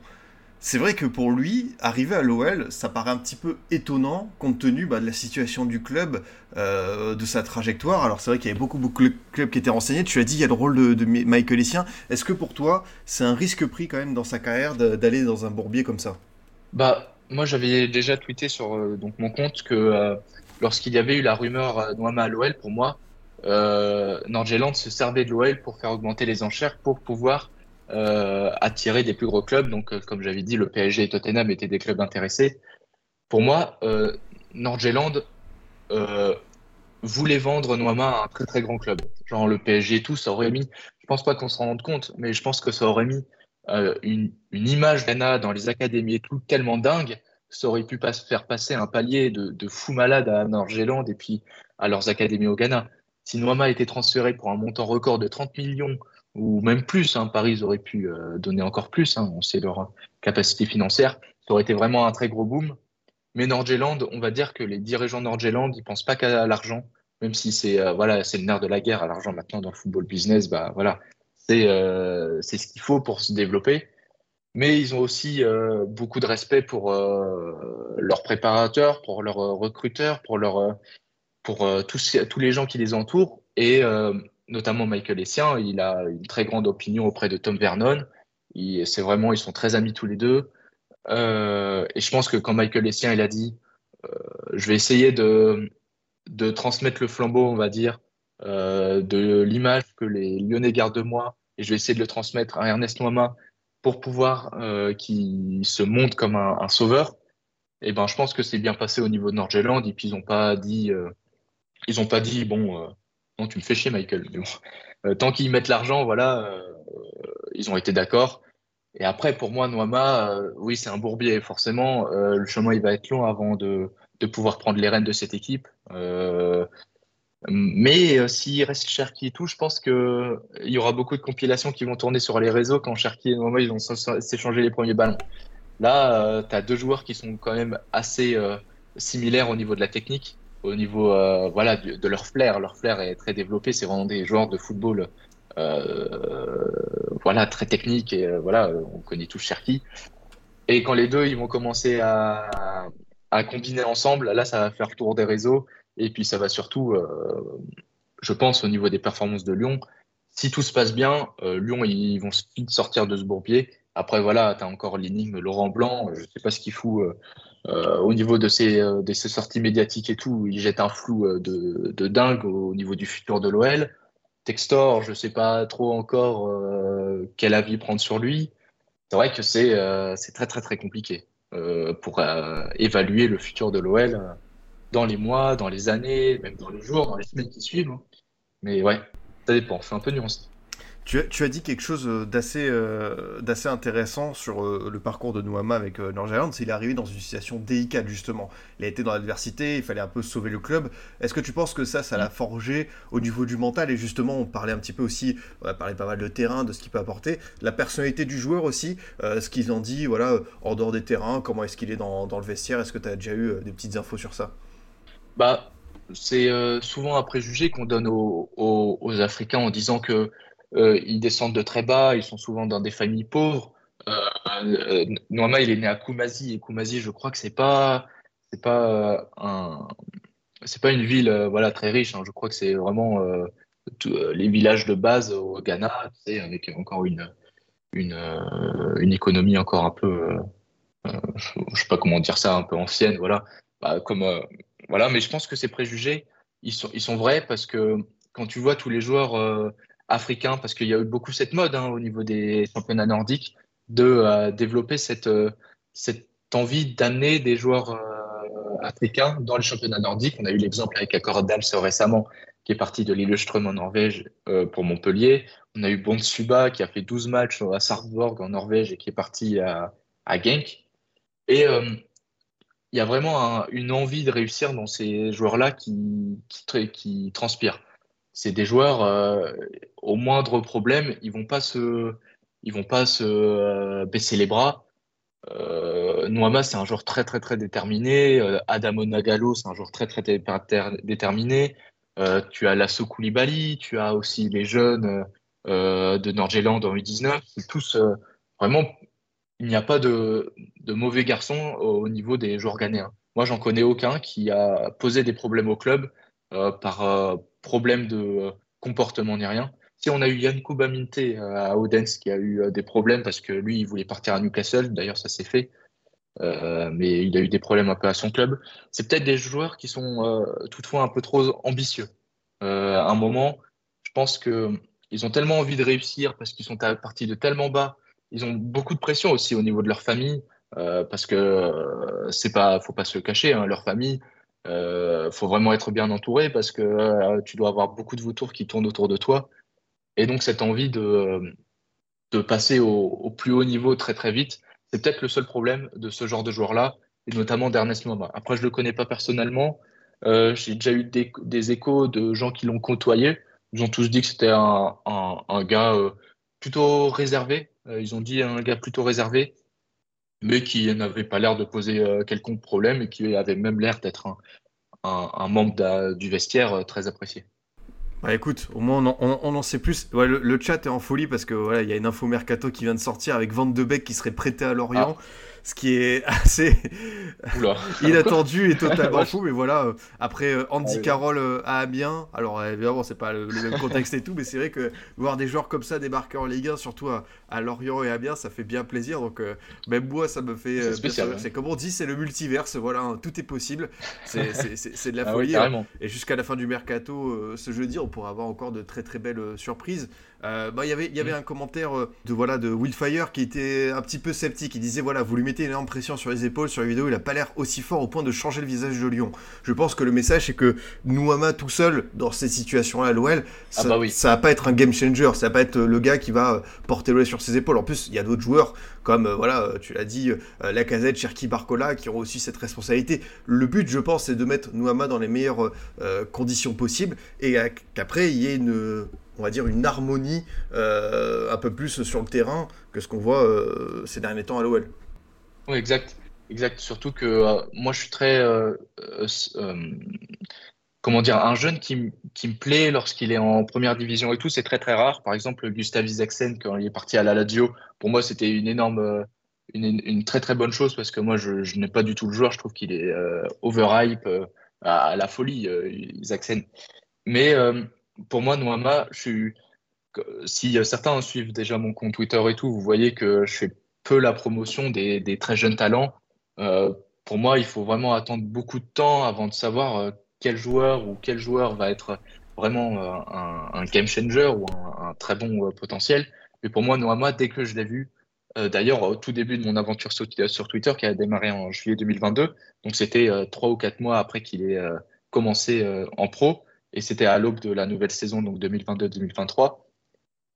c'est vrai que pour lui, arriver à l'OL, ça paraît un petit peu étonnant compte tenu bah, de la situation du club, euh, de sa trajectoire. Alors c'est vrai qu'il y avait beaucoup, beaucoup de clubs qui étaient renseignés. Tu as dit il y a le rôle de, Michael Essien. Est-ce que pour toi, c'est un risque pris quand même dans sa carrière d'aller dans un bourbier comme ça? Bah moi j'avais déjà tweeté sur euh, donc mon compte que euh, lorsqu'il y avait eu la rumeur Noama à l'OL, pour moi, Nordjylland se servait de l'OL pour faire augmenter les enchères pour pouvoir euh, attirer des plus gros clubs. Donc, euh, comme j'avais dit, le PSG et Tottenham étaient des clubs intéressés. Pour moi, euh, Nordjylland euh, voulait vendre Noama à un très très grand club. Genre le PSG et tout, ça aurait mis, je pense pas qu'on se rende compte, mais je pense que ça aurait mis euh, une, image d'Anna dans les académies et tout tellement dingue, ça aurait pu pas faire passer un palier de, de fou malade à Nordjylland et puis à leurs académies au Ghana. Si Noama était transféré pour un montant record de 30 millions ou même plus. Hein, Paris aurait pu euh, donner encore plus. Hein, on sait leur capacité financière. Ça aurait été vraiment un très gros boom. Mais Nordjylland, on va dire que les dirigeants Nordjylland, ils pensent pas qu'à l'argent. même si c'est euh, voilà, c'est le nerf de la guerre à l'argent maintenant dans le football business, bah voilà, c'est euh, c'est ce qu'il faut pour se développer. Mais ils ont aussi euh, beaucoup de respect pour leurs préparateurs, pour leurs recruteurs, pour tous les gens qui les entourent et notamment Michael Essien, il a une très grande opinion auprès de Tom Vernon. C'est vraiment, ils sont très amis tous les deux. et je pense que quand Michael Essien il a dit, je vais essayer de transmettre le flambeau, on va dire, euh, de l'image que les Lyonnais gardent de moi, et je vais essayer de le transmettre à Ernest Noima pour pouvoir euh, qu'il se montre comme un, sauveur. Et ben, je pense que c'est bien passé au niveau de Nordjylland, et puis ils n'ont pas dit, euh, ils ont pas dit, bon, non, tu me fais chier, Michael. tant qu'ils mettent l'argent, voilà, ils ont été d'accord. Et après, pour moi, Noama, oui, c'est un bourbier, forcément. le chemin, il va être long avant de, de pouvoir prendre les rênes de cette équipe. Mais euh, s'il reste Cherki et tout, je pense qu'il y aura beaucoup de compilations qui vont tourner sur les réseaux quand Cherki et Noama ils vont s'échanger les premiers ballons. Là, euh, tu as deux joueurs qui sont quand même assez similaires au niveau de la technique, au niveau voilà, de, leur flair. Leur flair est très développé. C'est vraiment des joueurs de football voilà, très techniques. Et voilà, on connaît tous Cherki. Et quand les deux ils vont commencer à, combiner ensemble, là, ça va faire tour des réseaux. Et puis, ça va surtout, euh, je pense, au niveau des performances de Lyon. Si tout se passe bien, euh, Lyon, ils vont sortir de ce bourbier. Après, voilà, tu as encore l'énigme Laurent Blanc. Je ne sais pas ce qu'il fout euh, au niveau de ses, sorties médiatiques et tout. Il jette un flou de, de dingue au niveau du futur de l'OL. Textor, je ne sais pas trop encore quel avis prendre sur lui. C'est vrai que c'est très, très, très compliqué. Euh, pour euh, évaluer le futur de l'OL euh, dans les mois, dans les années, même dans les jours, dans les semaines qui suivent. Hein. Mais ouais, ça dépend, c'est un peu nuancé. Tu as, tu as, dit quelque chose d'assez d'assez intéressant sur le parcours de Nouama avec euh, c'est qu'il est arrivé dans une situation délicate justement. Il a été dans l'adversité, il fallait un peu sauver le club. Est-ce que tu penses que ça, ça l'a forgé au niveau du mental? Et justement, on parlait un petit peu aussi, on a parlé pas mal de terrain, de ce qu'il peut apporter, la personnalité du joueur aussi, ce qu'ils en dit, voilà, en dehors des terrains, comment est-ce qu'il est dans, dans, le vestiaire? Est-ce que tu as déjà eu des petites infos sur ça? Bah, c'est souvent un préjugé qu'on donne aux, aux, Africains en disant que euh, ils descendent de très bas, ils sont souvent dans des familles pauvres. Euh, euh il est né à Koumazi et Koumazi, je crois que c'est pas, c'est pas euh, un, c'est pas une ville voilà très riche. Hein. Je crois que c'est vraiment les villages de base au Ghana, tu avec encore une, une, une économie encore un peu, je sais pas comment dire ça, un peu ancienne, voilà. Bah, comme voilà, mais je pense que ces préjugés, ils sont, ils sont vrais parce que quand tu vois tous les joueurs africain, parce qu'il y a eu beaucoup cette mode hein, au niveau des championnats nordiques, de euh, développer cette, euh, cette envie d'amener des joueurs euh, africains dans les championnats nordiques. On a eu l'exemple avec Dals récemment, qui est parti de Lillestrøm en Norvège pour Montpellier. On a eu Suba qui a fait 12 matchs à Sarpsborg en Norvège et qui est parti à, à Genk. Et il y a vraiment une envie de réussir dans ces joueurs-là qui, qui, qui transpirent c'est des joueurs euh, au moindre problème, ils vont pas se, vont pas se euh, baisser les bras. Euh, Noama, c'est un joueur très très très déterminé. Euh, Adamo Nagalo, c'est un joueur très très déterminé. tu as Lasso Koulibaly, tu as aussi les jeunes de Nordjylland en U19. C'est tous vraiment, il n'y a pas de, mauvais garçons au niveau des joueurs ghanéens. Moi, j'en connais aucun qui a posé des problèmes au club par problème de euh, comportement ni rien. Si on a eu Yann Koubaminte euh, à Odense qui a eu euh, des problèmes parce que lui, il voulait partir à Newcastle, d'ailleurs ça s'est fait, mais il a eu des problèmes un peu à son club. C'est peut-être des joueurs qui sont toutefois un peu trop ambitieux. à un moment, je pense qu'ils ont tellement envie de réussir parce qu'ils sont partis de tellement bas. Ils ont beaucoup de pression aussi au niveau de leur famille, parce que c'est pas, faut pas se cacher, hein, leur famille, euh, faut vraiment être bien entouré parce que euh, tu dois avoir beaucoup de vautours qui tournent autour de toi. Et donc, cette envie de, de passer au, plus haut niveau très très vite, c'est peut-être le seul problème de ce genre de joueur-là, et notamment d'Ernest Moma. Après, je ne le connais pas personnellement. Euh, j'ai déjà eu des, des, échos de gens qui l'ont côtoyé. Ils ont tous dit que c'était un, un, un, gars euh, plutôt réservé. Euh, ils ont dit un gars plutôt réservé mais qui n'avait pas l'air de poser euh, quelconque problème et qui avait même l'air d'être un, un, membre du vestiaire très apprécié. Bah écoute, au moins on en, sait plus. le, chat est en folie parce que voilà, il y a une info mercato qui vient de sortir avec Van de Beek qui serait prêté à Lorient. Ah ce qui est assez inattendu et totalement fou. Mais voilà, euh, après euh, Andy ah Carroll euh, à Amiens, alors évidemment, c'est pas le, même contexte et tout, mais c'est vrai que voir des joueurs comme ça débarquer en Ligue 1, surtout à, Lorient et à Amiens, ça fait bien plaisir. Donc, même moi, ça me fait. C'est spécial. C'est comme on dit, c'est le multiverse, voilà, hein, tout est possible. C'est de la ah folie. Hein. et jusqu'à la fin du mercato, ce jeudi, on pourra avoir encore de très très belles surprises. Euh, bah, y il y avait mm. un commentaire euh, de voilà de Willfire qui était un petit peu sceptique. Il disait voilà, vous lui mettez une énorme pression sur les épaules sur la vidéo, il a pas l'air aussi fort au point de changer le visage de Lyon. Je pense que le message c'est que Nouama tout seul dans ces situations-là à l'OL, ça, ah bah va pas être un game changer, ça va pas être le gars qui va porter l'OL sur ses épaules. En plus, il y a d'autres joueurs comme euh, voilà, tu l'as dit, Lacazette, Cherki, Barcola qui ont aussi cette responsabilité. Le but, je pense, c'est de mettre Nouama dans les meilleures conditions possibles et qu'après il y ait une on va dire, une harmonie euh, un peu plus sur le terrain que ce qu'on voit euh, ces derniers temps à l'OL. Oui, exact. Exact. Surtout que euh, moi, je suis très. comment dire Un jeune qui, me plaît lorsqu'il est en première division et tout, c'est très très rare. Par exemple, Gustav Isaacsen, quand il est parti à la Lazio, pour moi, c'était une énorme. Une, très très bonne chose parce que moi je, n'ai pas du tout le joueur, je trouve qu'il est overhype à, la folie, Isaacsen. Mais pour moi, Noama, je suis... si certains suivent déjà mon compte Twitter et tout, vous voyez que je fais peu la promotion des, très jeunes talents. Euh, pour moi, il faut vraiment attendre beaucoup de temps avant de savoir euh, quel joueur ou quel joueur va être vraiment euh, un, game changer ou un, très bon potentiel. Mais pour moi, Noama, dès que je l'ai vu, d'ailleurs, au tout début de mon aventure sur, Twitter, qui a démarré en juillet 2022, donc c'était trois ou quatre mois après qu'il ait commencé en pro, et c'était à l'aube de la nouvelle saison, donc 2022-2023.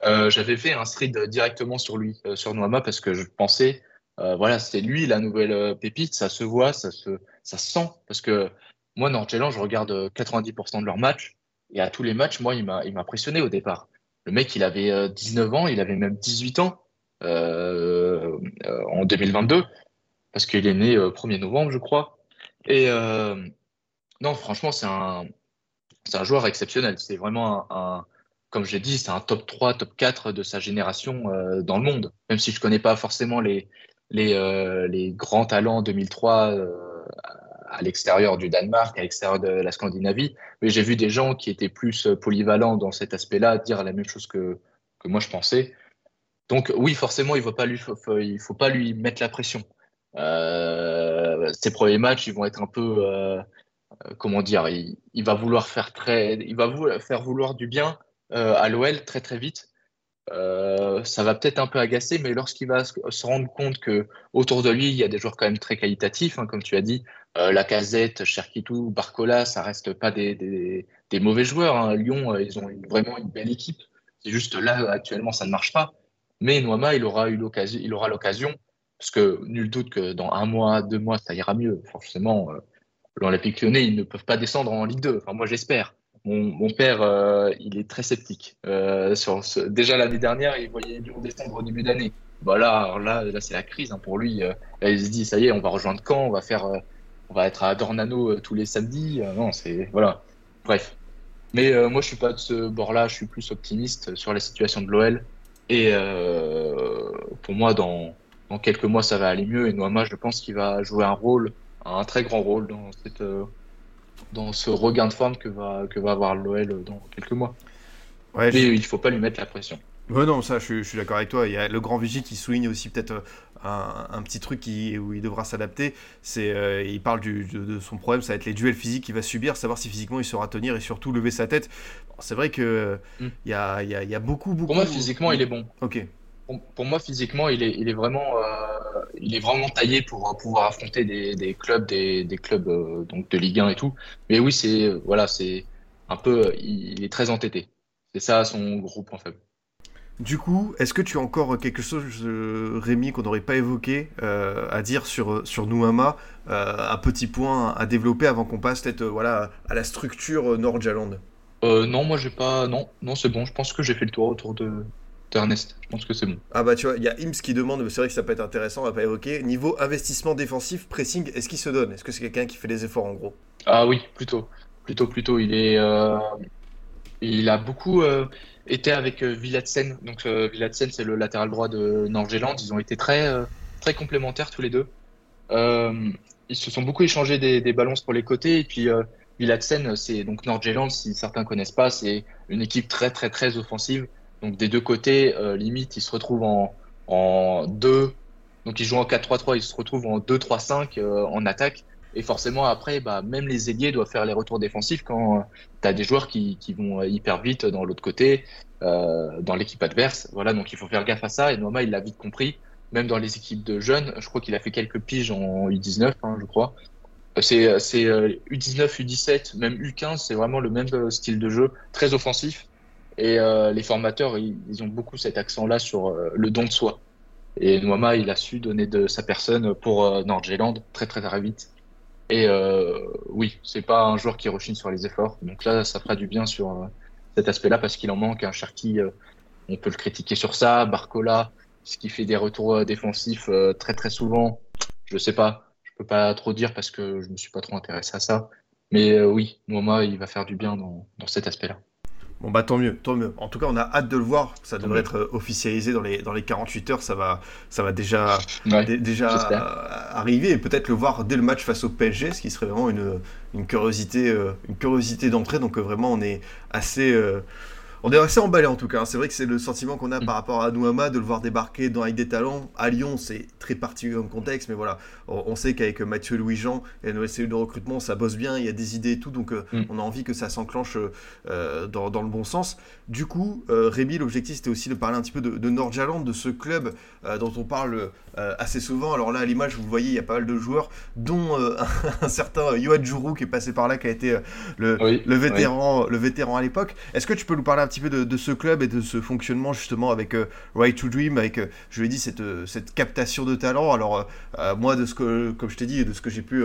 Euh, j'avais fait un thread directement sur lui, euh, sur Noama, parce que je pensais, euh, voilà, c'est lui la nouvelle pépite, ça se voit, ça se, ça sent, parce que moi, Nordjylland, je regarde 90% de leurs matchs, et à tous les matchs, moi, il m'a, il m'a impressionné au départ. Le mec, il avait 19 ans, il avait même 18 ans en 2022, parce qu'il est né 1er novembre, je crois. Et non, franchement, c'est un, c'est un joueur exceptionnel. C'est vraiment un, comme j'ai dit, c'est un top 3, top 4 de sa génération euh, dans le monde. Même si je ne connais pas forcément les, les, euh, les grands talents 2003 euh, à l'extérieur du Danemark, à l'extérieur de la Scandinavie, mais j'ai vu des gens qui étaient plus polyvalents dans cet aspect-là dire la même chose que, que moi je pensais. Donc oui, forcément, il ne faut, faut pas lui mettre la pression. ses premiers matchs, ils vont être un peu comment dire, il, va vouloir faire très, il va faire vouloir du bien euh, à l'OL très très vite. Euh, ça va peut-être un peu agacer, mais lorsqu'il va se rendre compte que autour de lui, il y a des joueurs quand même très qualitatifs, hein, comme tu as dit, la Lacazette, Cherkitou, Barcola, ça reste pas des, mauvais joueurs. Hein. Lyon, ils ont vraiment une belle équipe. C'est juste là, actuellement, ça ne marche pas. Mais Noama, il aura eu l'occasion, il aura l'occasion, parce que nul doute que dans un mois, deux mois, ça ira mieux. Forcément, l'Olympique lyonnais, ils ne peuvent pas descendre en Ligue 2. Enfin, moi, j'espère. Mon, père, euh, il est très sceptique. Euh, déjà l'année dernière, il voyait Lyon descendre au début d'année. Bah là, là, c'est la crise hein, pour lui. Euh, il se dit, ça y est, on va rejoindre Caen, on va faire, on va être à Dornano tous les samedis. non, c'est voilà. Bref. Mais moi, je suis pas de ce bord-là. Je suis plus optimiste sur la situation de l'OL. Et pour moi, dans, dans quelques mois, ça va aller mieux. Et moi, je pense qu'il va jouer un rôle un très grand rôle dans, cette, euh, dans ce regain de forme que va, que va avoir l'OL dans quelques mois. Ouais, Mais il ne faut pas lui mettre la pression. non, ça, je, suis d'accord avec toi. Il y a le grand Vigie qui souligne aussi peut-être euh, un, petit truc qui, où il devra s'adapter. C'est, euh, il parle du, de, son problème, ça va être les duels physiques qu'il va subir, savoir si physiquement il saura tenir et surtout lever sa tête. c'est vrai que hmm. il y, a, y, a, y, a, beaucoup, beaucoup. Pour moi, physiquement, il est bon. Ok pour, moi, physiquement, il est, il est vraiment, euh, il est vraiment taillé pour pouvoir affronter des, des clubs, des, des clubs euh, donc de Ligue 1 et tout. Mais oui, c'est voilà, c'est un peu, il est très entêté. C'est ça son gros point faible. Du coup, est-ce que tu as encore quelque chose, euh, Rémi, qu'on n'aurait pas évoqué à dire sur, sur Nouama Un petit point à développer avant qu'on passe peut-être voilà, à la structure Nord-Jaland Non, moi j'ai pas. Non, non c'est bon. Je pense que j'ai fait le tour autour de, Ernest. Je pense que c'est bon. Ah bah tu vois, il y a Ims qui demande, c'est vrai que ça peut être intéressant, on va pas évoquer. Niveau investissement défensif, pressing, est-ce qu'il se donne? Est-ce que c'est quelqu'un qui fait des efforts en gros? Ah oui, plutôt. Plutôt, plutôt. Il est. Euh, il a beaucoup euh, été avec euh, Villatsen. Donc euh, Villatsen, c'est le latéral droit de Norgeland. Ils ont été très, euh, très complémentaires tous les deux. Euh, ils se sont beaucoup échangés des, des ballons pour les côtés. Et puis euh, Villatsen, c'est donc Norgeland, si certains connaissent pas, c'est une équipe très, très, très offensive. Donc des deux côtés, euh, limite, ils se retrouvent en, en 2. Donc ils jouent en 4-3-3, ils se retrouvent en 2-3-5 euh, en attaque. Et forcément, après, bah, même les ailiers doivent faire les retours défensifs quand tu as des joueurs qui, qui vont hyper vite dans l'autre côté, euh, dans l'équipe adverse. Voilà, donc il faut faire gaffe à ça. Et Noama, il l'a vite compris. Même dans les équipes de jeunes, je crois qu'il a fait quelques piges en U19, hein, je crois. C'est c'est, euh, U19, U17, même U15, c'est vraiment le même euh, style de jeu, très offensif. Et euh, les formateurs, ils, ont beaucoup cet accent-là sur euh, le don de soi. Et Noama, il a su donner de sa personne pour euh, Nordjylland très, très très vite. Et euh, oui, c'est pas un joueur qui rechigne sur les efforts. Donc là, ça fera du bien sur cet aspect-là parce qu'il en manque. Un Cherki, euh, on peut le critiquer sur ça. Barcola, ce qui fait des retours défensifs très très souvent. Je sais pas, je peux pas trop dire parce que je me suis pas trop intéressé à ça. Mais oui, Noama, il va faire du bien dans, dans cet aspect-là. Bon bah tant mieux, tant mieux. En tout cas, on a hâte de le voir. Ça Tant devrait mieux. être euh, officialisé dans les, dans les 48 heures. Ça va, ça va déjà, Ouais, déjà arriver et peut-être le voir dès le match face au PSG, ce qui serait vraiment une, une curiosité, euh, une curiosité d'entrée. Donc euh, vraiment, on est assez, euh, on est assez emballé en tout cas. C'est vrai que c'est le sentiment qu'on a par rapport à Nouama de le voir débarquer dans avec des talents. À Lyon, c'est très particulier comme contexte, mais voilà, on, sait qu'avec Mathieu Louis-Jean et cellule de recrutement, ça bosse bien. Il y a des idées et tout, donc euh, Mm. on a envie que ça s'enclenche euh, dans, dans le bon sens. Du coup, euh, Rémi, l'objectif c'était aussi de parler un petit peu de, de Nordjylland, de ce club euh, dont on parle euh, assez souvent. Alors là, à l'image, vous voyez, il y a pas mal de joueurs, dont euh, un certain Jourou qui est passé par là, qui a été euh, le, Oui, le vétéran, le vétéran à l'époque. Est-ce que tu peux nous parler un petit peu de, de ce club et de ce fonctionnement justement avec euh, Right to Dream, avec, euh, je l'ai dit, cette, euh, cette captation de talent? Alors euh, euh, moi, de ce que, comme je t'ai dit, et de ce que j'ai pu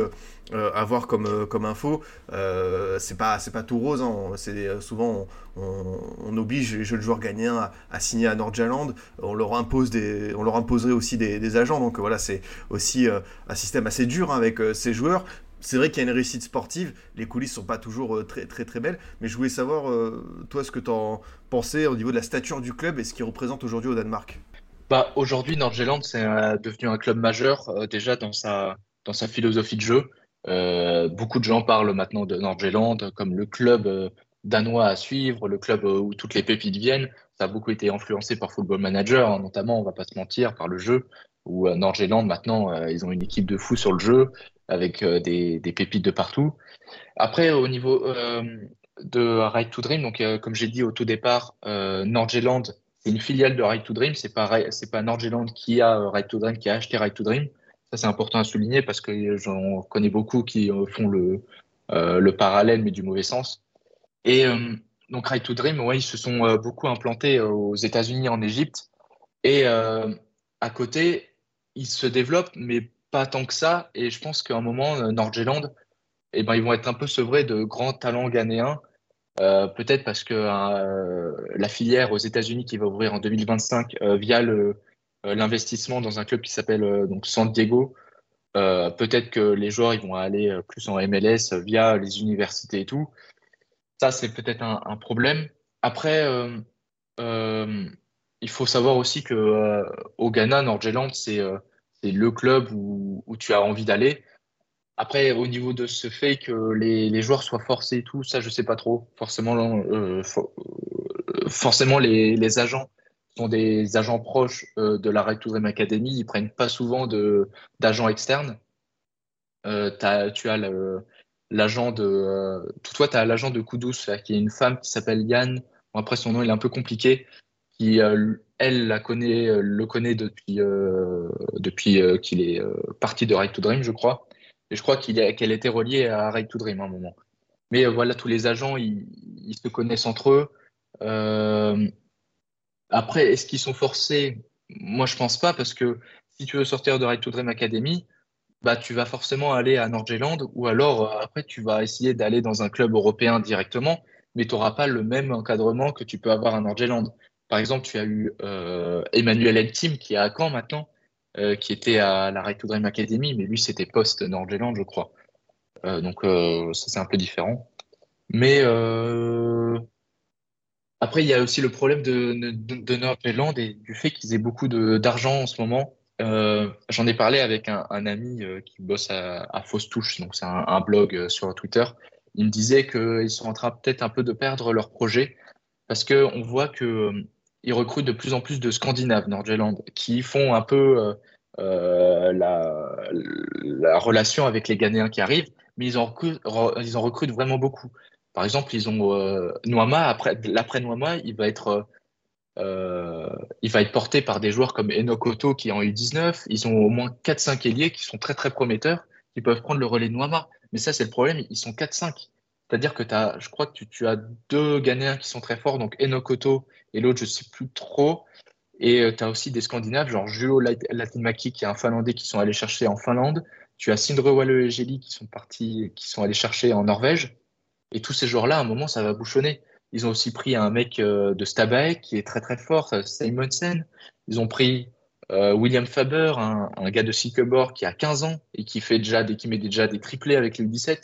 euh, avoir comme, euh, comme info, euh, c'est pas, pas tout rose. hein. C'est euh, souvent on, oblige les jeunes joueurs gagnants à, signer à Nordjylland. On leur impose des, on leur imposerait aussi des, agents. Donc voilà, c'est aussi euh, un système assez dur hein, avec ces joueurs. C'est vrai qu'il y a une réussite sportive, les coulisses sont pas toujours très très très belles, mais je voulais savoir toi ce que tu en pensais au niveau de la stature du club et ce qu'il représente aujourd'hui au Danemark. Bah, aujourd'hui, Nordjylland, c'est devenu un club majeur déjà dans sa, dans sa philosophie de jeu. Euh, beaucoup de gens parlent maintenant de Nordjylland comme le club euh, danois à suivre, le club euh, où toutes les pépites viennent. Ça a beaucoup été influencé par Football Manager, hein, notamment, on va pas se mentir, par le jeu, où euh, Nordjylland, maintenant, ils ont une équipe de fous sur le jeu, avec des, pépites de partout. Après, au niveau de Right to Dream, donc comme j'ai dit au tout départ, Nordjylland, c'est une filiale de Right to Dream. C'est pas pas Nordjylland qui a Right to Dream, qui a acheté Right to Dream. Ça, c'est important à souligner parce que j'en connais beaucoup qui euh, font le, euh, le parallèle, mais du mauvais sens. Et euh, donc Right to Dream, ouais, ils se sont beaucoup implantés aux États-Unis, en Égypte. Et à côté, ils se développent, mais pas tant que ça. Et je pense qu'à un moment, Nordjylland, eh ben, ils vont être un peu sevrés de grands talents ghanéens. Peut-être parce que la filière aux États-Unis qui va ouvrir en 2025 euh, via le, l'investissement dans un club qui s'appelle euh, donc San Diego, euh, peut-être que les joueurs ils vont aller euh, plus en MLS euh, via les universités et tout. Ça, c'est peut-être un, problème. Après, euh, euh, il faut savoir aussi que euh, au Ghana, Nordjylland, c'est euh, le club où, tu as envie d'aller. Après, au niveau de ce fait que les, les joueurs soient forcés et tout, ça, je sais pas trop. Forcément, euh, for- euh, forcément les, les agents sont des agents proches euh, de la Red to Dream Academy. Ils prennent pas souvent d'agents externes. Euh, t'as- tu as l'agent de, euh, toi, tu as l'agent de c'est-à-dire qui est une femme qui s'appelle Yann. Après, son nom il est un peu compliqué. Qui, elle, la connaît, le connaît depuis, depuis qu'il est parti de Right to Dream, je crois. Et je crois qu'elle était reliée à Right to Dream à un moment. Mais voilà, tous les agents, ils, se connaissent entre eux. Après, est-ce qu'ils sont forcés? Moi, je pense pas, parce que si tu veux sortir de Right to Dream Academy, bah, tu vas forcément aller à Nordjylland ou alors euh, après tu vas essayer d'aller dans un club européen directement, mais tu n'auras pas le même encadrement que tu peux avoir à Nordjylland. par exemple, tu as eu Emmanuel Eltim qui est à Caen maintenant, qui était à la Right to Dream Academy, mais lui c'était post Nordjylland, je crois. donc ça c'est un peu différent. Mais après, il y a aussi le problème de, de, de et du fait qu'ils aient beaucoup d'argent en ce moment. Euh, j'en ai parlé avec un, ami euh, qui bosse à, à Fausse Touche, donc c'est un, blog euh, sur Twitter. Il me disait qu'ils sont en train peut-être un peu de perdre leur projet parce qu'on voit qu'ils recrutent de plus en plus de Scandinaves, Nordjylland, qui font un peu la, la, relation avec les Ghanéens qui arrivent, mais ils en recrutent, ils en recrutent vraiment beaucoup. Par exemple, ils ont euh, Noama, après, l'après Noama, il va être euh, il va être porté par des joueurs comme Enokoto qui est en U19. Ils ont au moins 4-5 ailiers qui sont très très prometteurs, qui peuvent prendre le relais de Noama. Mais ça, c'est le problème, ils sont 4-5. C'est-à-dire que as, je crois que tu, as deux Ghanéens qui sont très forts, donc Enokoto et l'autre, je ne sais plus trop. Et euh, tu as aussi des Scandinaves, genre Julo Latinmaki, qui est un Finlandais, qui sont allés chercher en Finlande. Tu as Sindre Walle et qui sont partis, qui sont allés chercher en Norvège. Et tous ces joueurs-là, à un moment, ça va bouchonner. Ils ont aussi pris un mec euh, de Stabaek qui est très très fort, euh, Simonsen. Ils ont pris euh, William Faber, un, gars de Silkeborg qui a 15 ans et qui fait déjà des, qui met déjà des triplés avec les U17,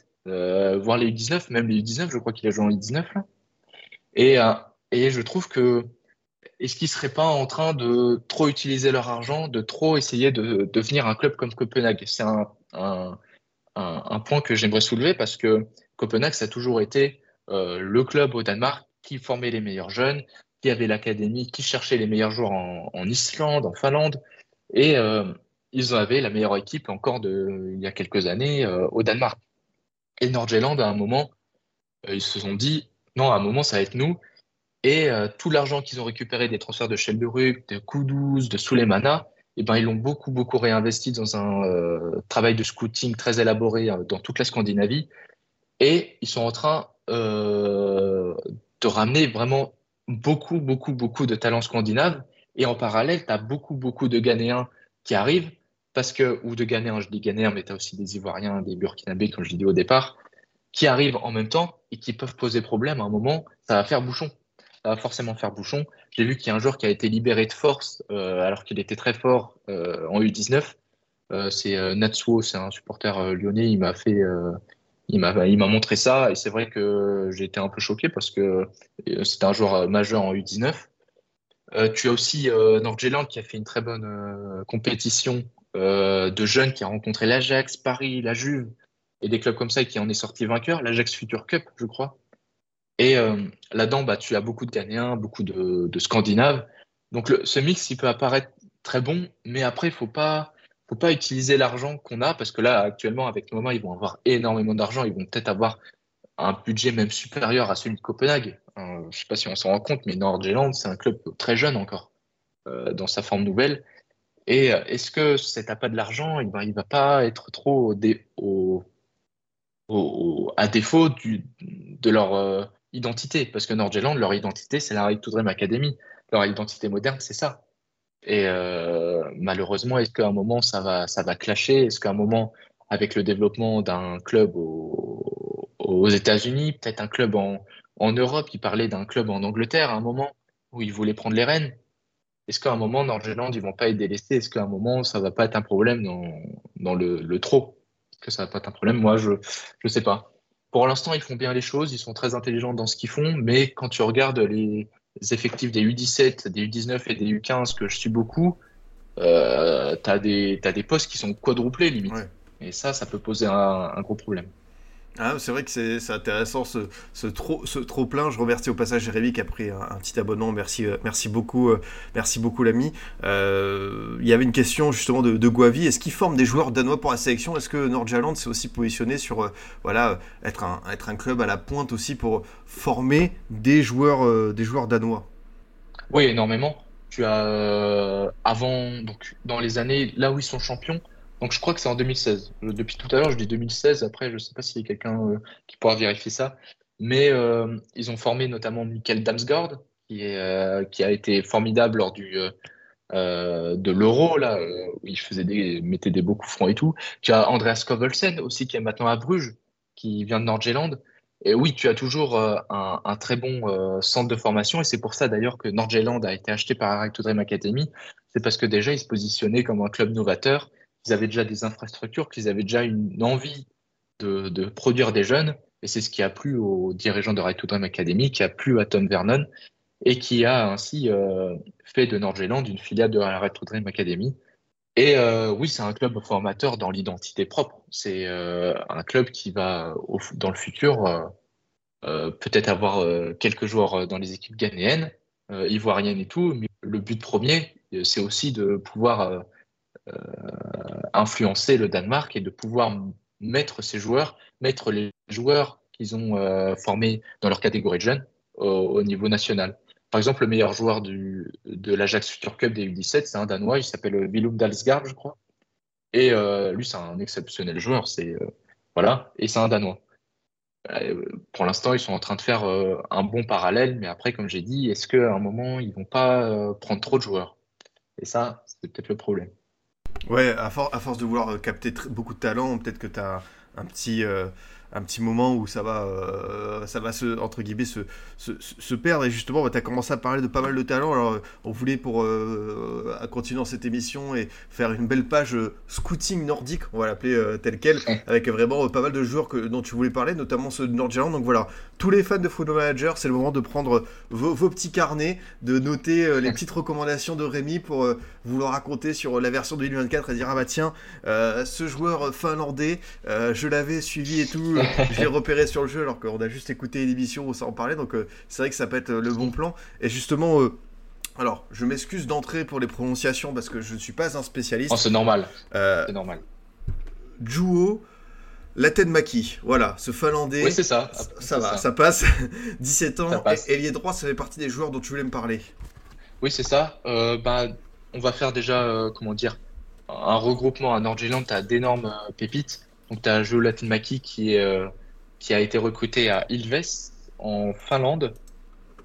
voire les U19, même les U19, je crois qu'il a joué en U19 là. Et, et je trouve que est-ce qu'ils seraient pas en train de trop utiliser leur argent, de trop essayer de devenir un club comme Copenhague? C'est un, un, un, point que j'aimerais soulever parce que Copenhague, ça a toujours été euh, le club au Danemark qui formait les meilleurs jeunes, qui avait l'académie, qui cherchait les meilleurs joueurs en, Islande, en Finlande. Et euh, ils avaient la meilleure équipe encore il y a quelques années euh, au Danemark. Et Nordjylland, à un moment, ils se sont dit, non, à un moment, ça va être nous. Et tout l'argent qu'ils ont récupéré des transferts de Schelderuk, de Kudus, de Sulemana, eh ben, ils l'ont beaucoup, beaucoup réinvesti dans un travail de scouting très élaboré dans toute la Scandinavie. Et ils sont en train euh, de ramener vraiment beaucoup, beaucoup, beaucoup de talents scandinaves. Et en parallèle, tu as beaucoup, beaucoup de Ghanéens qui arrivent, parce que, ou de Ghanéens, je dis Ghanéens, mais tu as aussi des Ivoiriens, des Burkinabés, comme je l'ai dit au départ, qui arrivent en même temps et qui peuvent poser problème à un moment. Ça va faire bouchon. Ça va forcément faire bouchon. J'ai vu qu'il y a un joueur qui a été libéré de force euh, alors qu'il était très fort euh, en U19. c'est Natsuo, c'est un supporter lyonnais. Il m'a fait, il m'a il m'a montré ça et c'est vrai que j'ai été un peu choqué parce que euh, c'était un joueur majeur en U19. Euh, tu as aussi euh, Nordjylland qui a fait une très bonne euh, compétition euh, de jeunes qui a rencontré l'Ajax, Paris, la Juve et des clubs comme ça et qui en est sorti vainqueur, l'Ajax Future Cup, je crois. Et là-dedans, bah, tu as beaucoup de Ghanéens, beaucoup de, de Scandinaves. Donc ce mix, il peut apparaître très bon, mais après, il faut pas faut pas utiliser l'argent qu'on a parce que là, actuellement, avec Noma, ils vont avoir énormément d'argent. Ils vont peut-être avoir un budget même supérieur à celui de Copenhague. Euh, je sais pas si on s'en rend compte, mais Nordjylland, c'est un club très jeune encore euh, dans sa forme nouvelle. Et euh, est-ce que cet appât de l'argent, il il va pas être trop à défaut de leur identité Parce que Nordjylland, leur identité, c'est la Right to Dream Academy. Leur identité moderne, c'est ça. Et euh, malheureusement, est-ce qu'à un moment ça va, ça va clasher? Est-ce qu'à un moment, avec le développement d'un club aux États-Unis, peut-être un club en, Europe, il parlait d'un club en Angleterre à un moment où il voulait prendre les rênes. Est-ce qu'à un moment, Nordjylland, ils vont pas être délaissés? Est-ce qu'à un moment, ça va pas être un problème dans, dans le, le trop? Est-ce que ça va pas être un problème? Moi, je je sais pas. Pour l'instant, ils font bien les choses, ils sont très intelligents dans ce qu'ils font, mais quand tu regardes les, effectifs des U17, des U19 et des U15 que je suis beaucoup, euh, tu as, as, des postes qui sont quadruplés limite. Et ça, ça peut poser un, un gros problème. Ah, c'est vrai que c'est intéressant ce, trop, plein. Je remercie au passage Jérémy qui a pris un, petit abonnement. Merci, euh, beaucoup, euh, merci beaucoup l'ami. Euh, il y avait une question justement de, de Guavi. Est-ce qu'il forme des joueurs danois pour la sélection? Est-ce que Nordjylland s'est aussi positionné sur voilà être un, être un club à la pointe aussi pour former des joueurs, des joueurs danois? Oui, énormément. Tu as avant donc dans les années là où ils sont champions donc je crois que c'est en 2016. Depuis tout à l'heure, je dis 2016. Après, je ne sais pas s'il y a quelqu'un euh, qui pourra vérifier ça. Mais euh, ils ont formé notamment Michael Damsgaard, qui, euh, a été formidable lors du, de l'Euro, là, où il faisait des, mettait des beaux coups francs et tout. Tu as Andreas Kovelsen aussi, qui est maintenant à Bruges, qui vient de Nordjylland. Et oui, tu as toujours un, très bon centre de formation et c'est pour ça d'ailleurs que Nordjylland a été acheté par Harry Dream Academy. C'est parce que déjà ils se positionnaient comme un club novateur, ils avaient déjà des infrastructures, qu'ils avaient déjà une envie de, produire des jeunes et c'est ce qui a plu aux dirigeants de Right to Dream Academy, qui a plu à Tom Vernon et qui a ainsi euh, fait de Nordjylland une filiale de Right to Dream Academy. Et euh, oui, c'est un club formateur dans l'identité propre. C'est euh, un club qui va, dans le futur, peut-être avoir quelques joueurs dans les équipes ghanéennes, ivoiriennes et tout. Mais le but premier, c'est aussi de pouvoir influencer le Danemark et de pouvoir mettre ces joueurs, mettre les joueurs qu'ils ont euh, formés dans leur catégorie de jeunes au, niveau national. Par exemple, le meilleur joueur de l'Ajax Future Cup des U17, c'est un Danois, il s'appelle Willem Dalsgaard, je crois. Et euh, lui, c'est un exceptionnel joueur, c'est euh, voilà, et c'est un Danois. pour l'instant, ils sont en train de faire un bon parallèle, mais après, comme j'ai dit, est-ce qu'à un moment, ils vont pas prendre trop de joueurs? Et ça, c'est peut-être le problème. Ouais, à, à, force de vouloir capter beaucoup de talent, peut-être que tu as un petit, un petit moment où ça va, euh, ça va se, entre guillemets, se, se, se perdre. Et justement, bah, tu as commencé à parler de pas mal de talents. Alors, on voulait, pour euh, continuer dans cette émission, et faire une belle page euh, scouting nordique, on va l'appeler tel quel, avec vraiment pas mal de joueurs que, dont tu voulais parler, notamment ceux de Nordjylland. Donc voilà, tous les fans de Football Manager, c'est le moment de prendre vos, vos, petits carnets, de noter les petites recommandations de Rémi pour vous le raconter sur la version de 2024 et dire, ah bah tiens, ce joueur finlandais, je l'avais suivi et tout je l'ai repéré sur le jeu alors qu'on a juste écouté l'émission où ça en parlait. Donc euh, c'est vrai que ça peut être le bon plan. Et justement, euh, alors je m'excuse d'entrer pour les prononciations parce que je ne suis pas un spécialiste. Oh, c'est normal. Euh, c'est normal. Juho Latenmaki, voilà, ce Finlandais. Oui, c'est ça. Ça, va, ça. passe. 17 ans. Et ailier droit, ça fait partie des joueurs dont tu voulais me parler. Oui, c'est ça. bah, on va faire déjà, comment dire, un regroupement à Nordjylland. Tu as d'énormes pépites. Donc, tu as Joe Latinmaki qui, est, euh, qui a été recruté à Ilves en Finlande.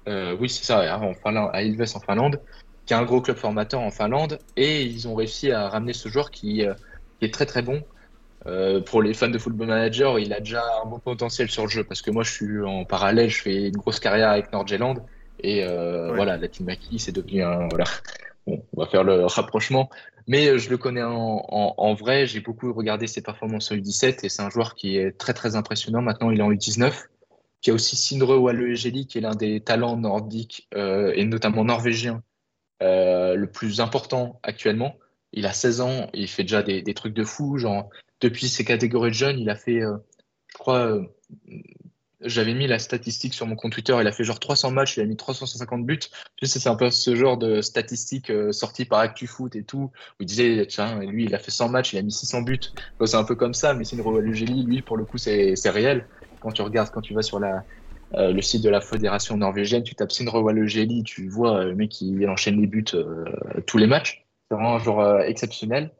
Euh, oui, c'est ça, en Finlande, à Ilves en Finlande, qui est un gros club formateur en Finlande. Et ils ont réussi à ramener ce joueur qui, euh, qui est très très bon. Euh, pour les fans de Football Manager, il a déjà un bon potentiel sur le jeu parce que moi je suis en parallèle, je fais une grosse carrière avec Nordjylland et euh, ouais. voilà, Latinmaki c'est devenu un voilà. Bon, on va faire le rapprochement. Mais euh, je le connais en, vrai. J'ai beaucoup regardé ses performances en U17 et c'est un joueur qui est très très impressionnant. Maintenant, il est en U19. Il y a aussi Sindre Wallegeli qui est l'un des talents nordiques euh, et notamment norvégiens euh, le plus important actuellement. Il a 16 ans, il fait déjà des, trucs de fou. Genre, depuis ses catégories de jeunes, il a fait, je crois, j'avais mis la statistique sur mon compte Twitter, il a fait genre 300 matchs, il a mis 350 buts. C'est un peu ce genre de statistique euh, sortie par ActuFoot et tout, où il disait, tiens, lui, il a fait 100 matchs, il a mis 600 buts. c'est un peu comme ça, mais c'est une lui, pour le coup, c'est réel. Quand tu regardes, quand tu vas sur euh, le site de la fédération norvégienne, tu tapes Sindre Lugeli, tu vois euh, le mec qui enchaîne les buts euh, tous les matchs. C'est vraiment un joueur exceptionnel.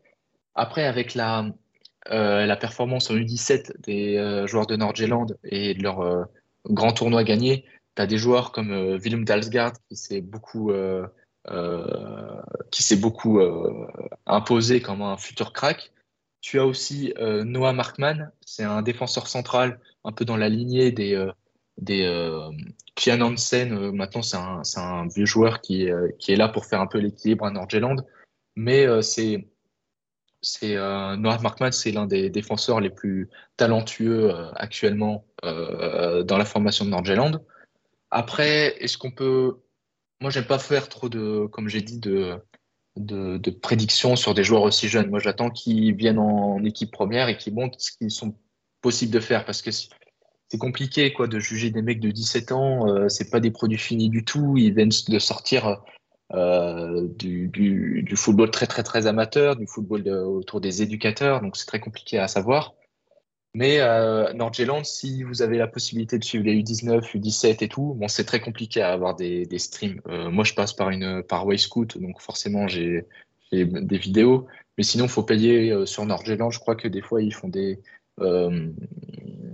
Après, avec la, euh, la performance en U17 des euh, joueurs de Nordjylland et de leur euh, grand tournoi gagné, tu as des joueurs comme Willem Dalsgaard qui s'est beaucoup, qui s'est beaucoup imposé comme un futur crack. Tu as aussi Noah Markman, c'est un défenseur central un peu dans la lignée des, des Kian Hansen. maintenant, c'est un, un, vieux joueur qui, qui est là pour faire un peu l'équilibre à Nordjylland. Mais c'est c'est euh, Noah Markman, c'est l'un des défenseurs les plus talentueux euh, actuellement euh, dans la formation de Nordjylland. Après, est-ce qu'on peut. Moi, j'aime pas faire trop de, comme j'ai dit, de, de, prédictions sur des joueurs aussi jeunes. Moi, j'attends qu'ils viennent en équipe première et qu'ils montrent ce qu'ils sont possibles de faire parce que c'est compliqué quoi de juger des mecs de 17 ans. C'est pas des produits finis du tout. Ils viennent de sortir euh, du, football très très très amateur, du football autour des éducateurs, donc c'est très compliqué à savoir. Mais euh, Nordjylland, si vous avez la possibilité de suivre les U19, U17 et tout, bon, c'est très compliqué à avoir des, streams. Euh, moi, je passe par une par Wayscoot, donc forcément j'ai des vidéos. Mais sinon, faut payer euh, sur Nordjylland. Je crois que des fois ils font des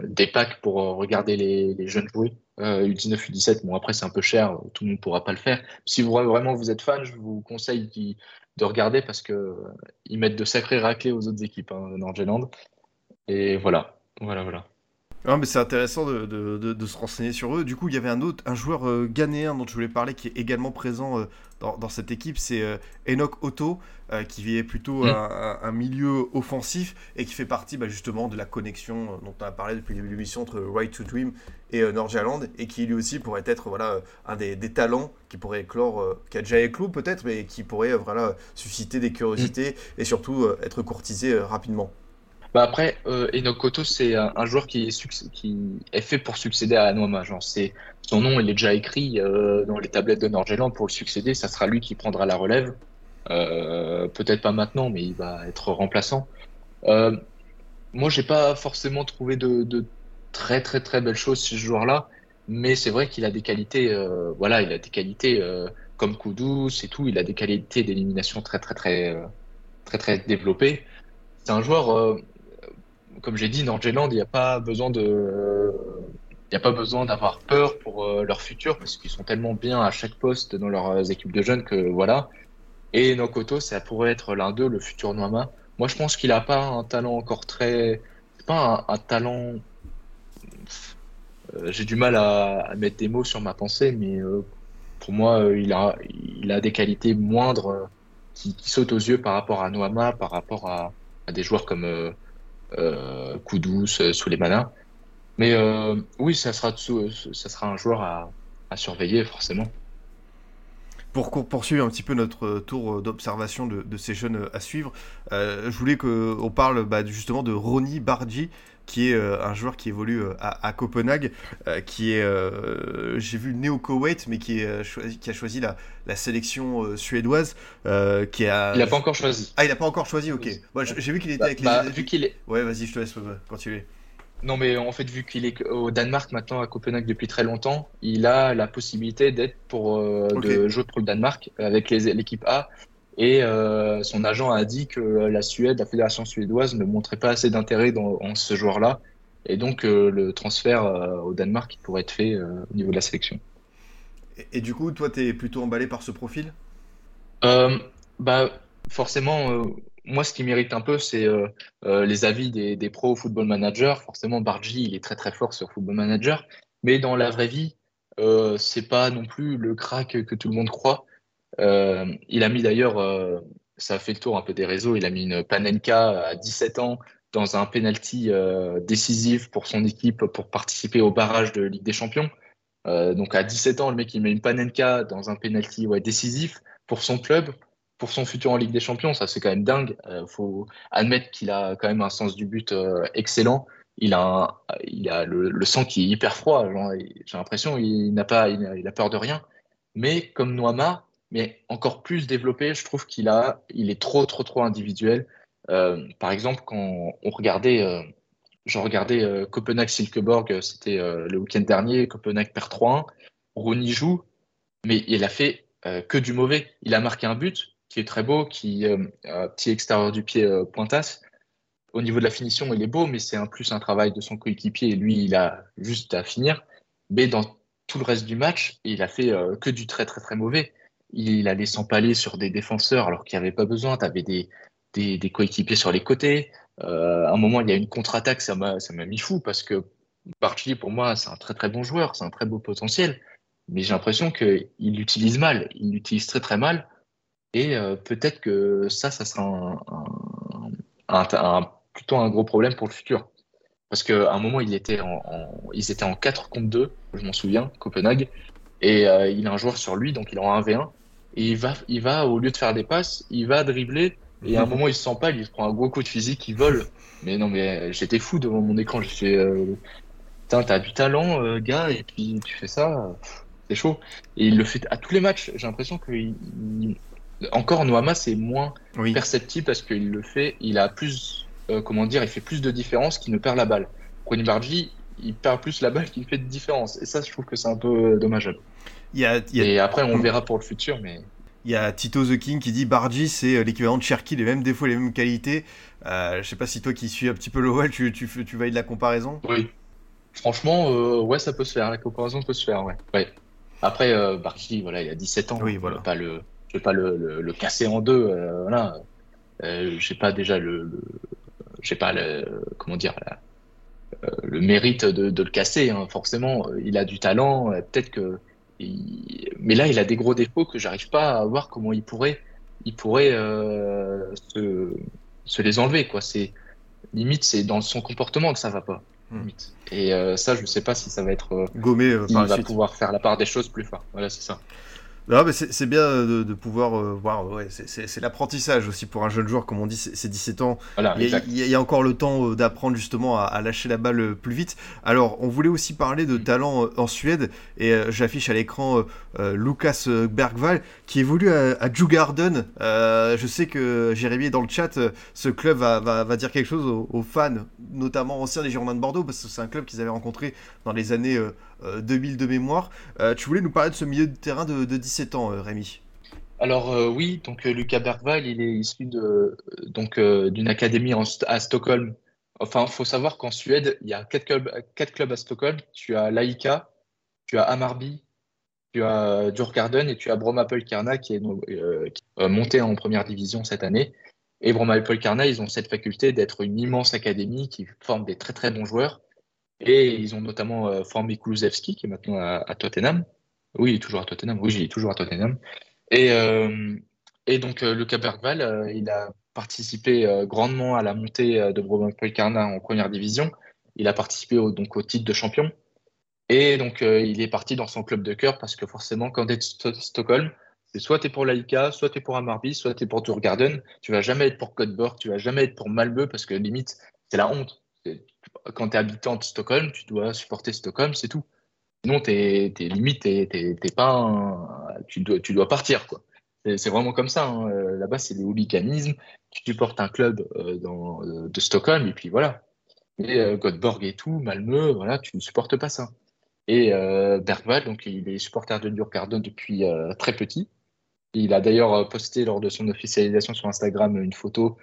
des packs pour regarder les, les jeunes jouer. U19, euh, U17, bon après c'est un peu cher, tout le monde ne pourra pas le faire. Si vous, vraiment vous êtes fan, je vous conseille de regarder parce que ils mettent de sacrés raclés aux autres équipes, hein, Nordjylland. Et voilà, voilà, voilà. Ah, mais c'est intéressant de, de, de, se renseigner sur eux. Du coup, il y avait un autre, un joueur euh, ghanéen dont je voulais parler qui est également présent euh, dans, dans, cette équipe, c'est euh, Enoch Otto, qui est plutôt mm. un, un, milieu offensif et qui fait partie bah, justement de la connexion dont on a parlé depuis le début de l'émission entre Right to Dream et Nordjylland et qui lui aussi pourrait être voilà un des, des talents qui pourrait éclore, qui a déjà éclos peut-être, mais qui pourrait voilà susciter des curiosités mm. et surtout être courtisé rapidement. Bah après, euh, Enoch c'est un, joueur qui est, fait pour succéder à Anouama. Genre, c'est son nom, il est déjà écrit euh, dans les tablettes de Nord-Irlande pour le succéder. Ça sera lui qui prendra la relève. Euh, Peut-être pas maintenant, mais il va être remplaçant. Euh, moi, j'ai pas forcément trouvé de, très très très belles choses chez ce joueur-là, mais c'est vrai qu'il a des qualités. Voilà, il a des qualités comme Koudous et tout. Il a des qualités d'élimination très très très très très développées. C'est un joueur comme j'ai dit, Nordjylland, il n'y a pas besoin de, il n'y a pas besoin d'avoir peur pour euh, leur futur parce qu'ils sont tellement bien à chaque poste dans leurs équipes de jeunes que voilà. Et Nokoto, ça pourrait être l'un d'eux, le futur Noama. Moi, je pense qu'il n'a pas un talent encore très, c'est pas un, talent. Euh, j'ai du mal à, mettre des mots sur ma pensée, mais euh, pour moi, il a, il a des qualités moindres qui, sautent aux yeux par rapport à Noama, par rapport à des joueurs comme euh, euh, sous les manas. Mais euh, oui, sera, ça sera un joueur à, surveiller forcément. Pour poursuivre un petit peu notre tour d'observation de, ces jeunes à suivre, je voulais qu'on parle bah, justement de Ronnie Bardi, qui est un joueur qui évolue à, Copenhague, qui est, j'ai vu Neo Koweït, mais qui, est, qui a choisi la, la sélection suédoise. qui a... Il n'a pas encore choisi. Ah, il n'a pas encore choisi, ok. j'ai vu qu'il était bah, avec bah, les. Vu qu'il est... Ouais, vas-y, je te laisse continuer. Non, mais en fait, vu qu'il est au Danemark maintenant, à Copenhague depuis très longtemps, il a la possibilité d'être pour de jouer pour le Danemark avec l'équipe A et euh, son agent a dit que la Suède, la fédération suédoise, ne montrait pas assez d'intérêt dans ce joueur-là. Et donc euh, le transfert euh, au Danemark pourrait être fait au niveau de la sélection. Et, du coup, toi, tu es plutôt emballé par ce profil? Bah, Forcément, moi, ce qui mérite un peu, c'est les avis des, pros football managers. Forcément, Bargi, il est très très fort sur football manager. Mais dans la vraie vie, c'est pas non plus le crack que tout le monde croit. Euh, il a mis d'ailleurs, euh, ça a fait le tour un peu des réseaux, il a mis une Panenka à 17 ans dans un penalty euh, décisif pour son équipe pour participer au barrage de Ligue des Champions. donc à 17 ans, le mec il met une Panenka dans un penalty décisif pour son club, pour son futur en Ligue des Champions. Ça c'est quand même dingue. Il faut admettre qu'il a quand même un sens du but excellent. Il a, il a le, sang qui est hyper froid. J'ai l'impression il n'a pas, il a, peur de rien. Mais comme Noama, mais encore plus développé. Je trouve qu'il a, il est trop, trop, trop individuel. Euh, par exemple, quand on regardait, euh, je regardais euh, Copenhague-Silkeborg, c'était le week-end dernier, Copenhague perd 3-1. Rooney joue, mais il a fait que du mauvais. Il a marqué un but qui est très beau, qui petit extérieur du pied pointasse. Au niveau de la finition, il est beau, mais c'est un plus un travail de son coéquipier. Lui, il a juste à finir. Mais dans tout le reste du match, il a fait que du très très très mauvais il allait s'empaler sur des défenseurs alors qu'il n'y avait pas besoin. Tu avais des, coéquipiers sur les côtés. Euh, à un moment, il y a une contre-attaque, ça m'a mis fou parce que Barkley, pour moi, c'est un très très bon joueur, c'est un très beau potentiel. Mais j'ai l'impression qu'il l'utilise mal, il l'utilise très très mal. Et euh, peut-être que ça, ça sera un, plutôt un gros problème pour le futur. Parce qu'à un moment, il était en, ils étaient en 4 contre 2, je m'en souviens, Copenhague. Et euh, il a un joueur sur lui, donc il est en 1v1. Et il va, il va, au lieu de faire des passes, il va dribbler. Et à un moment, il se sent pas, il se prend un gros coup de physique, il vole. Mais non, mais j'étais fou devant mon écran. Je fais, euh, putain, t'as du talent, euh, gars, et puis tu fais ça, c'est chaud. Et il le fait à tous les matchs. J'ai l'impression que encore Noama, c'est moins perceptible parce qu'il le fait, il a plus, euh, comment dire, il fait plus de différence qu'il ne perd la balle. Ronnie Bargi, il perd plus la balle qu'il fait de différence. Et ça, je trouve que c'est un peu dommageable. Et après, on verra pour le futur, mais. Il y a Tito The King qui dit Bargy, c'est euh, l'équivalent de Cherky, les mêmes défauts, les mêmes qualités. Euh, je sais pas si toi qui suis un petit peu l'OL, tu, tu, tu valides la comparaison? Oui. Franchement, euh, ouais, ça peut se faire. La comparaison peut se faire, ouais. ouais. Après, euh, voilà, il a 17 ans. Oui, voilà. Pas le, je vais pas le, le, casser en deux. Euh, voilà. j'ai pas déjà le, j'ai pas le, comment dire, la, le mérite de, de le casser. Hein. Forcément, il a du talent. Peut-être que, mais là, il a des gros défauts que j'arrive pas à voir comment il pourrait, il pourrait se, se les enlever. Quoi. C'est limite, c'est dans son comportement que ça va pas. Hmm. Et ça, je sais pas si ça va être gommé. il va pouvoir faire la part des choses plus fort. Voilà, c'est ça. Non, mais c'est bien de, pouvoir euh, voir. Ouais, c'est l'apprentissage aussi pour un jeune joueur, comme on dit, c'est 17 ans. il, y a, encore le temps euh, d'apprendre justement à, lâcher la balle euh, plus vite. Alors, on voulait aussi parler de mm. talent en Suède, et j'affiche à l'écran Lucas Bergvall qui évolue à, à Djurgården. je sais que Jérémy est dans le chat. ce club va, va, dire quelque chose aux, fans, notamment anciens des Girondins de Bordeaux, parce que c'est un club qu'ils avaient rencontré dans les années 2000 de mémoire. tu voulais nous parler de ce milieu de terrain de, de 17 ans, euh, Rémi? Alors euh, oui, donc euh, Lucas Bergvall, il est issu de donc d'une académie à Stockholm. Enfin, faut savoir qu'en Suède, il y a quatre clubs, quatre clubs à Stockholm. Tu as Laika, tu as Amarby, tu as Djurgården et tu as Brommapojkarna qui est monté en première division cette année. Et Brommapojkarna, ils ont cette faculté d'être une immense académie qui forme des très très bons joueurs. Et ils ont notamment formé Kulusevski, qui est maintenant à Tottenham. Oui, il est toujours à Tottenham. Oui, il est toujours à Tottenham. Et, euh, donc, euh, Lucas Bergval, euh, il a participé grandement à la montée de Brommapojkarna en première division. Il a participé au, donc au titre de champion. Et donc, il est parti dans son club de cœur parce que forcément, quand tu es Stockholm, c'est soit tu es pour l'Aïka, soit tu es pour Amarby, soit tu es pour Djurgården. Tu vas jamais être pour Göteborg, tu vas jamais être pour Malmö parce que limite, c'est la honte. Quand tu es habitant de Stockholm, tu dois supporter Stockholm, c'est tout. Sinon, t'es, t'es limite, t'es, pas tu, dois, partir. quoi. C'est, vraiment comme ça. Hein. Euh, là-bas, c'est le hooliganisme. Tu supportes un club euh, euh, de Stockholm, et puis voilà. Et euh, Göteborg et tout, Malmö, voilà, tu ne supportes pas ça. Et Bergwald, donc, il est supporter de Djurgården depuis très petit. Il a d'ailleurs posté lors de son officialisation sur Instagram une photo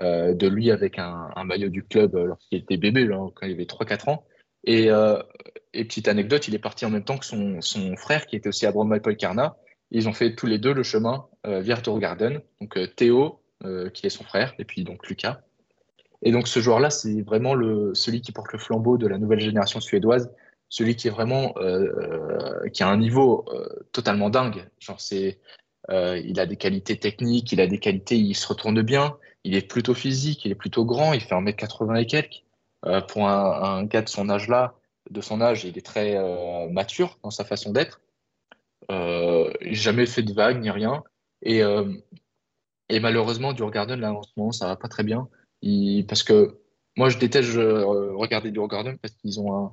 de lui avec un, maillot du club lorsqu'il était bébé, là, quand il avait 3-4 ans. Et, euh, et, petite anecdote, il est parti en même temps que son, frère qui était aussi à Bromley-Polkarna. Ils ont fait tous les deux le chemin euh, vers Garden. Donc euh, Théo, euh, qui est son frère, et puis donc Lucas. Et donc ce joueur-là, c'est vraiment celui qui porte le flambeau de la nouvelle génération suédoise, celui qui est vraiment qui a un niveau totalement dingue. Genre c'est il a des qualités techniques, il a des qualités, il se retourne bien, il est plutôt physique, il est plutôt grand, il fait 1m80 et quelques. Euh, pour un, gars de son âge-là, de son âge, il est très euh, mature dans sa façon d'être. Euh, jamais fait de vagues ni rien. Et, et malheureusement, Durgarden, là, en ce moment, ça va pas très bien. parce que moi, je déteste regarder Durgarden parce qu'ils ont un,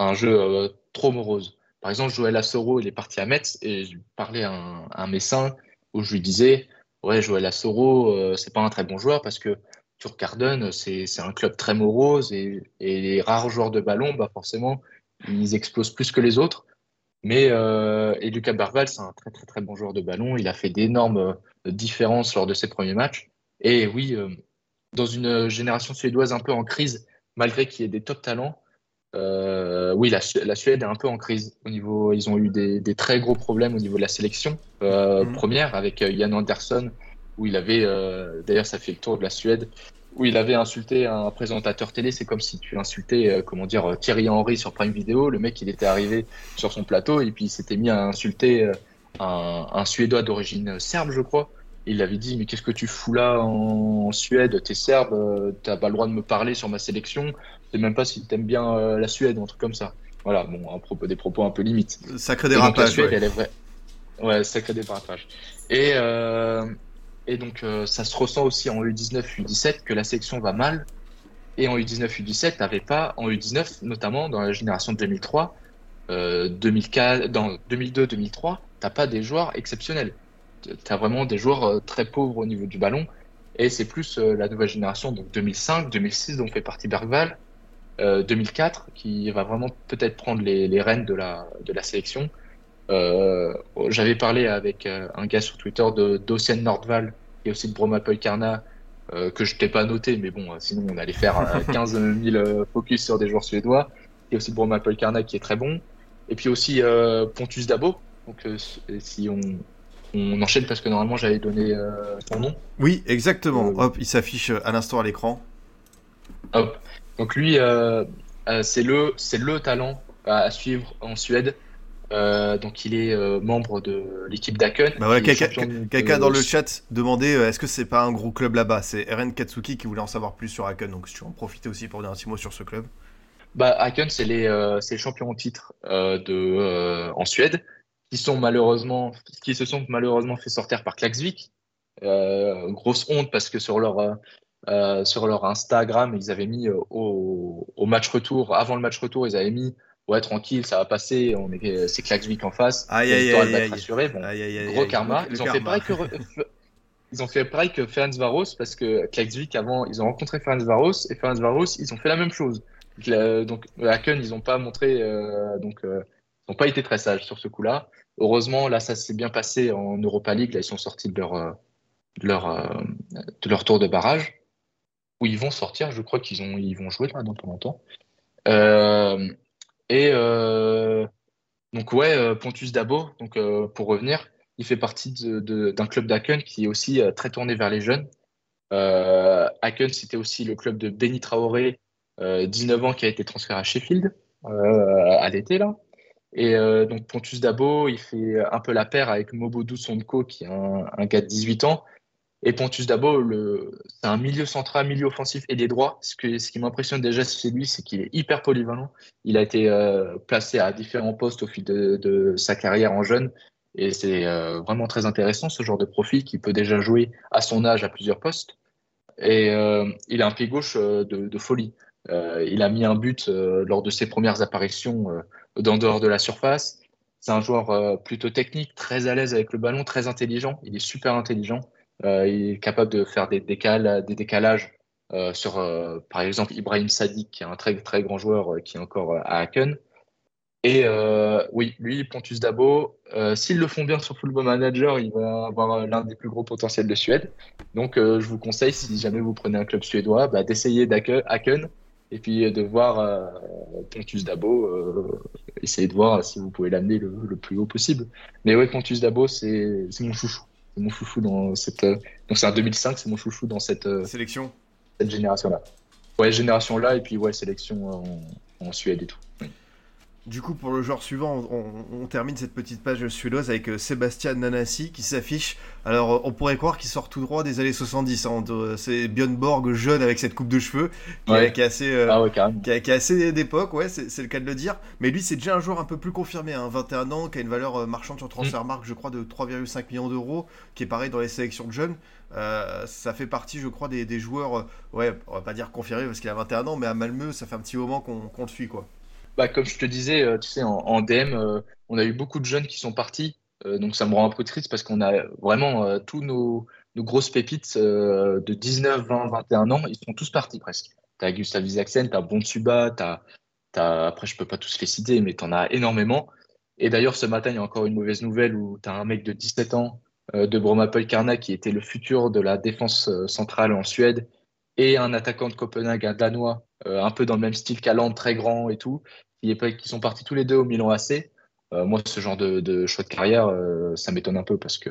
un jeu trop morose. Par exemple, Joël Assoro, il est parti à Metz et je parlais à un, à un messin où je lui disais Ouais, Joël Assoro, c'est pas un très bon joueur parce que sur Carden, c'est un club très morose et, les rares joueurs de ballon, bah forcément, ils explosent plus que les autres. Mais euh, et Lucas Barval, c'est un très très très bon joueur de ballon. Il a fait d'énormes euh, différences lors de ses premiers matchs. Et oui, euh, dans une génération suédoise un peu en crise, malgré qu'il y ait des top talents, oui, la, Suède est un peu en crise. Au niveau, ils ont eu des, très gros problèmes au niveau de la sélection mmh. première avec Jan Andersson où il avait, euh, d'ailleurs ça fait le tour de la Suède, où il avait insulté un présentateur télé. C'est comme si tu insultais, euh, comment dire, Thierry Henry sur Prime Video. Le mec, il était arrivé sur son plateau et puis il s'était mis à insulter euh, un, Suédois d'origine serbe, je crois. il avait dit, mais qu'est-ce que tu fous là en, Suède? T'es serbe, t'as pas le droit de me parler sur ma sélection. Sais même pas si t'aimes bien la Suède ou un truc comme ça. Voilà, bon, un propos, des propos un peu limites. Sacré dérapage. La Suède, ouais. elle est vraie. Ouais, sacré dérapage. Et, euh, et donc, euh, ça se ressent aussi en U19, U17 que la sélection va mal. Et en U19, U17, t'avais pas, en U19, notamment dans la génération de 2003, euh, 2004, dans 2002, 2003, t'as pas des joueurs exceptionnels. T'as vraiment des joueurs euh, très pauvres au niveau du ballon. Et c'est plus euh, la nouvelle génération, donc 2005, 2006, dont fait partie Bergval, 2004, qui va vraiment peut-être prendre les, les, rênes de la, de la sélection. Euh, j'avais parlé avec euh, un gars sur Twitter de d'Ocean Nordval et aussi de Broma Polkarna euh, que je t'ai pas noté, mais bon, sinon on allait faire 15 000 focus sur des joueurs suédois. Et aussi Broma Polkarna qui est très bon. Et puis aussi Pontus Dabo. Donc si on, on enchaîne parce que normalement j'avais donné son nom. Oui, exactement. Hop, il s'affiche à l'instant à l'écran. Hop. Donc lui, Euh, c'est le, c'est le talent à suivre en Suède. Euh, donc il est euh, membre de l'équipe d'Aken. Bah quelqu'un dans le chat demandait est-ce que c'est pas un gros club là-bas? C'est Eren Katsuki qui voulait en savoir plus sur Aken, donc si tu veux en profiter aussi pour dire un petit mot sur ce club. Bah, Aken, c'est les, les, champions en titre de, en Suède, qui, sont malheureusement, qui se sont malheureusement fait sortir par Klaxvik. grosse honte parce que sur leur, euh, sur leur Instagram, ils avaient mis euh, au, au, match retour, avant le match retour, ils avaient mis ouais tranquille, ça va passer, on est c'est Klaxvik en face, aïe, aïe, aïe, aïe, rassuré. Bon, gros karma. ils ont fait pareil que ils ont fait pareil que Ferenc Varos parce que Klaxvik avant, ils ont rencontré Ferenc Varos et Ferenc Varos, ils ont fait la même chose. Donc à Köln, ils n'ont pas montré, euh, donc euh, ils n'ont pas été très sages sur ce coup-là. Heureusement, là, ça s'est bien passé en Europa League. Là, ils sont sortis de leur, de leur, de leur tour de barrage où ils vont sortir. Je crois qu'ils ont, ils vont jouer là dans pas longtemps. Euh, et euh, donc ouais, euh, Pontus Dabo, pour revenir, il fait partie d'un club d'Aken qui est aussi très tourné vers les jeunes. Aken, c'était aussi le club de Benny Traoré, 19 ans, qui a été transféré à Sheffield à l'été là. Et donc Pontus Dabo, il fait un peu la paire avec Mobodou Sonko, qui est un, gars de 18 ans, et Pontus Dabo, c'est un milieu central, milieu offensif et des droits. Ce, qui m'impressionne déjà chez lui, c'est qu'il est hyper polyvalent. Il a été euh, placé à différents postes au fil de, sa carrière en jeune. Et c'est euh, vraiment très intéressant, ce genre de profil qui peut déjà jouer à son âge à plusieurs postes. Et euh, il a un pied gauche de, folie. il a mis un but lors de ses premières apparitions dans dehors de la surface. C'est un joueur plutôt technique, très à l'aise avec le ballon, très intelligent. Il est super intelligent. Euh, il est capable de faire des, décal des décalages euh, sur, euh, par exemple, Ibrahim Sadiq, qui est un très, très grand joueur qui est encore à Haken. Et oui, lui, Pontus Dabo, s'ils le font bien sur Football Manager, il va avoir l'un des plus gros potentiels de Suède. Donc, je vous conseille, si jamais vous prenez un club suédois, bah, d'essayer Haken et puis de voir Pontus Dabo, essayer de voir si vous pouvez l'amener le, le, plus haut possible. Mais oui, Pontus Dabo, c'est mon chouchou mon chouchou dans cette. Euh, donc c'est un 2005, c'est mon chouchou dans cette. Euh, sélection. Cette génération-là. Ouais, génération-là, et puis ouais, sélection en, en Suède et tout. Du coup, pour le genre suivant, on, termine cette petite page suédoise avec euh, Sébastien Nanassi qui s'affiche. Alors, euh, on pourrait croire qu'il sort tout droit des années 70. Hein. C'est Björn Borg jeune avec cette coupe de cheveux qui, est, assez, euh, ah qui, est, assez d'époque, ouais, c'est le cas de le dire. Mais lui, c'est déjà un joueur un peu plus confirmé, hein, 21 ans, qui a une valeur marchande sur Transfermarkt, mm. je crois, de 3,5 millions d'euros, qui est pareil dans les sélections de jeunes. ça fait partie, je crois, des, joueurs, ouais, on va pas dire confirmés parce qu'il a 21 ans, mais à Malmö, ça fait un petit moment qu'on le suit, quoi bah, comme je te disais, euh, tu sais, en, DM, euh, on a eu beaucoup de jeunes qui sont partis. Euh, donc ça me rend un peu triste parce qu'on a vraiment tous nos, grosses pépites de 19, 20, 21 ans, ils sont tous partis presque. Tu as Gustav Isaksen, tu as Bonsuba, tu as, après je peux pas tous les citer, mais tu en as énormément. Et d'ailleurs, ce matin, il y a encore une mauvaise nouvelle où tu as un mec de 17 ans de Bromapel Karna qui était le futur de la défense centrale en Suède et un attaquant de Copenhague, un Danois, un peu dans le même style qu'Aland, très grand et tout, qui, sont partis tous les deux au Milan AC. Euh, moi, ce genre de, choix de carrière, euh, ça m'étonne un peu parce que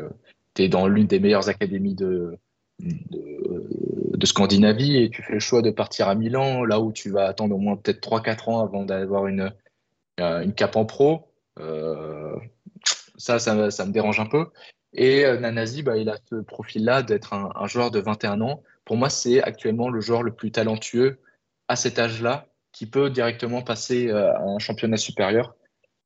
tu es dans l'une des meilleures académies de, Scandinavie et tu fais le choix de partir à Milan, là où tu vas attendre au moins peut-être 3-4 ans avant d'avoir une, euh, cape en pro. ça, ça, me dérange un peu. Et Nanasi, bah, il a ce profil-là d'être un, joueur de 21 ans. Pour moi, c'est actuellement le joueur le plus talentueux à cet âge-là qui peut directement passer euh, à un championnat supérieur.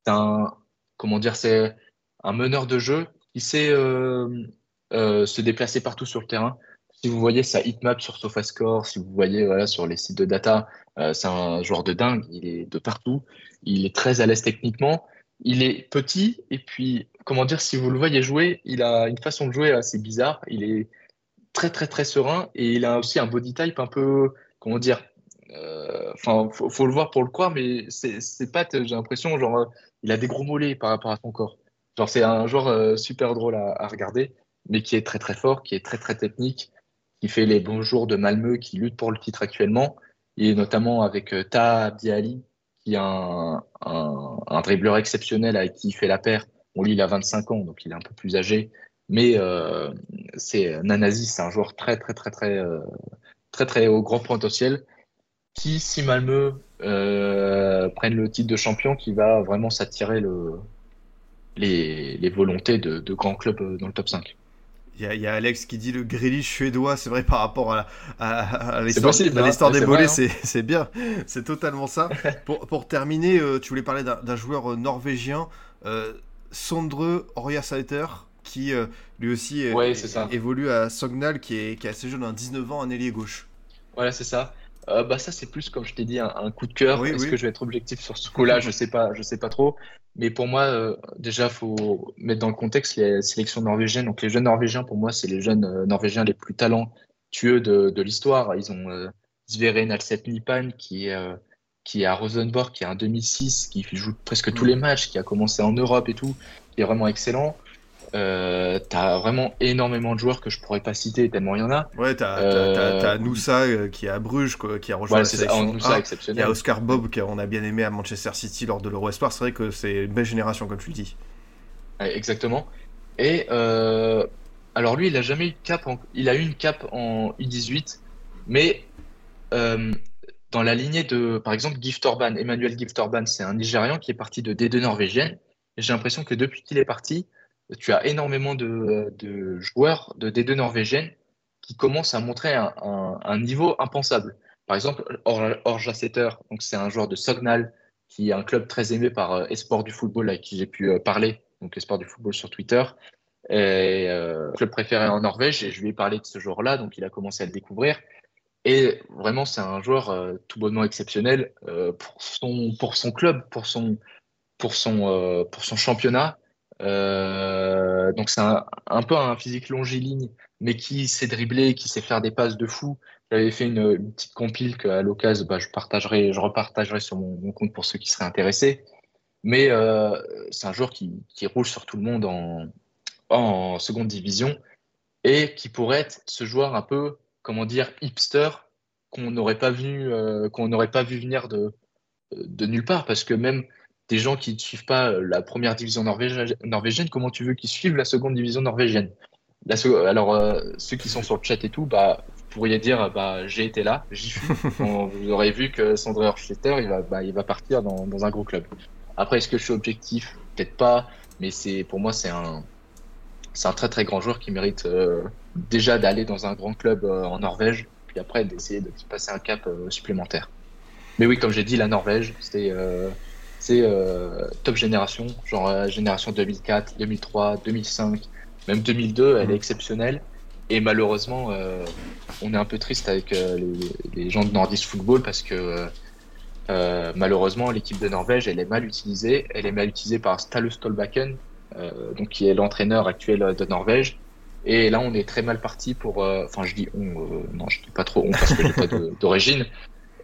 C'est un, comment dire, c'est un meneur de jeu qui sait euh, euh, se déplacer partout sur le terrain. Si vous voyez sa hitmap sur SofaScore, si vous voyez voilà, sur les sites de data, c'est un joueur de dingue. Il est de partout. Il est très à l'aise techniquement. Il est petit et puis, comment dire, si vous le voyez jouer, il a une façon de jouer assez bizarre. Il est très très très serein et il a aussi un body type un peu, comment dire, enfin, faut, le voir pour le croire, mais c'est pas, j'ai l'impression, genre, euh, il a des gros mollets par rapport à son corps. Genre, c'est un joueur euh, super drôle à, regarder, mais qui est très très fort, qui est très très technique, qui fait les bons jours de Malmö, qui lutte pour le titre actuellement, et notamment avec Ta Abdi qui est un, un, dribbleur exceptionnel avec qui il fait la paire. Bon, lui, il a 25 ans, donc il est un peu plus âgé, mais c'est Nanasi, c'est un joueur très très très très très très, très au grand potentiel qui, si Malmö euh, prennent le titre de champion, qui va vraiment s'attirer le, les, les volontés de, de grands clubs euh, dans le top 5. Il y, a, il y, a Alex qui dit le Grealish suédois, c'est vrai par rapport à, à, à l'histoire hein, des hein. c'est bien, c'est totalement ça. pour, pour, terminer, euh, tu voulais parler d'un joueur euh, norvégien, euh, Sondre Orjasater, qui euh, lui aussi ouais, évolue à Sognal, qui est, qui est assez jeune, un 19 ans, un ailier gauche. Voilà, c'est ça. Euh, bah ça c'est plus comme je t'ai dit un, un, coup de cœur. Oui, Est-ce oui. que je vais être objectif sur ce coup-là? Je sais pas, je sais pas trop. Mais pour moi, euh, déjà faut mettre dans le contexte les sélections norvégiennes. Donc les jeunes norvégiens, pour moi, c'est les jeunes euh, norvégiens les plus talentueux de, de l'histoire. Ils ont euh, Sverre Nalset Nipan qui est qui est à Rosenborg, qui est un 2006, qui joue presque tous les matchs, qui a commencé en Europe et tout, qui est vraiment excellent. Euh, t'as vraiment énormément de joueurs que je pourrais pas citer tellement il y en a. Ouais, t'as euh... Noussa euh, qui est à Bruges, quoi, qui a rejoint ouais, la sélection. Noussa, exceptionnel. Il y a Oscar Bob qu'on a bien aimé à Manchester City lors de l'Euro Espoir. C'est vrai que c'est une belle génération, comme tu le dis. Ouais, exactement. Et euh, alors lui, il a jamais eu de cap. En... Il a eu une cap en U18, mais dans la lignée de, par exemple, Gift Orban, Emmanuel Gift Orban, c'est un Nigérian qui est parti de D2 norvégienne. J'ai l'impression que depuis qu'il est parti, tu as énormément de, de, joueurs de D2 norvégiennes qui commencent à montrer un, un, niveau impensable. Par exemple, Orja Setter, c'est un joueur de Sognal, qui est un club très aimé par euh, Esport du football avec qui j'ai pu euh, parler, donc Esport du football sur Twitter, et euh, club préféré en Norvège. Et je lui ai parlé de ce joueur-là, donc il a commencé à le découvrir. Et vraiment, c'est un joueur euh, tout bonnement exceptionnel pour son pour son club, pour son pour son pour son championnat. Euh, donc c'est un, peu un physique longiligne, mais qui sait dribbler, qui sait faire des passes de fou. J'avais fait une, petite compile qu'à l'occasion, bah, je partagerai, je repartagerai sur mon, compte pour ceux qui seraient intéressés. Mais euh, c'est un joueur qui, roule sur tout le monde en, seconde division et qui pourrait être ce joueur un peu, comment dire, hipster qu'on n'aurait pas vu, euh, venir de, de nulle part, parce que même des gens qui ne suivent pas euh, la première division norvégienne, comment tu veux qu'ils suivent la seconde division norvégienne? La Alors, euh, ceux qui sont sur le chat et tout, bah, vous pourriez dire, bah, j'ai été là, j'y suis. vous aurez vu que Sandro Horschletter, il va, bah, il va partir dans, dans un gros club. Après, est-ce que je suis objectif? Peut-être pas, mais pour moi, c'est un, un très très grand joueur qui mérite euh, déjà d'aller dans un grand club euh, en Norvège, puis après d'essayer de passer un cap supplémentaire. Mais oui, comme j'ai dit, la Norvège, c'est c'est euh, top génération, genre euh, génération 2004, 2003, 2005, même 2002, elle est exceptionnelle. Et malheureusement, euh, on est un peu triste avec euh, les, les, gens de Nordis Football parce que malheureusement, l'équipe de Norvège, elle est mal utilisée. Elle est mal utilisée par Stale Stolbakken, donc qui est l'entraîneur actuel de Norvège. Et là, on est très mal parti pour. Enfin, je dis on. non, je dis pas trop on parce que j'ai pas d'origine.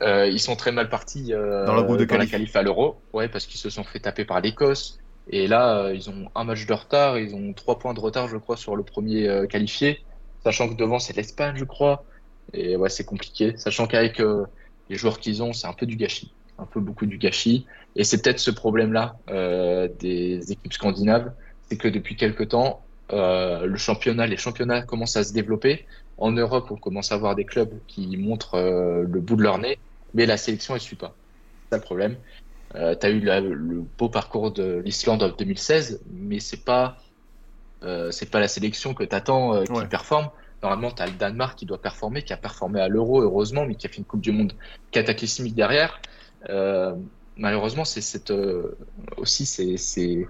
Euh, ils sont très mal partis euh, dans, le groupe de dans la qualif à l'Euro, ouais, parce qu'ils se sont fait taper par l'Écosse. Et là, euh, ils ont un match de retard, ils ont trois points de retard, je crois, sur le premier qualifié, sachant que devant c'est l'Espagne, je crois. Et ouais, c'est compliqué, sachant qu'avec les joueurs qu'ils ont, c'est un peu du gâchis, un peu beaucoup du gâchis. Et c'est peut-être ce problème-là des équipes scandinaves, c'est que depuis quelques temps, le championnat, les championnats commencent à se développer. En Europe, on commence à avoir des clubs qui montrent le bout de leur nez mais la sélection, elle suit pas. C'est ça le problème. Euh, tu as eu la, le beau parcours de l'Islande en 2016, mais c'est pas euh, c'est pas la sélection que tu attends euh, qui ouais. performe. Normalement, tu as le Danemark qui doit performer, qui a performé à l'Euro, heureusement, mais qui a fait une Coupe du Monde cataclysmique derrière. Euh, malheureusement, c'est cette, aussi ces, ces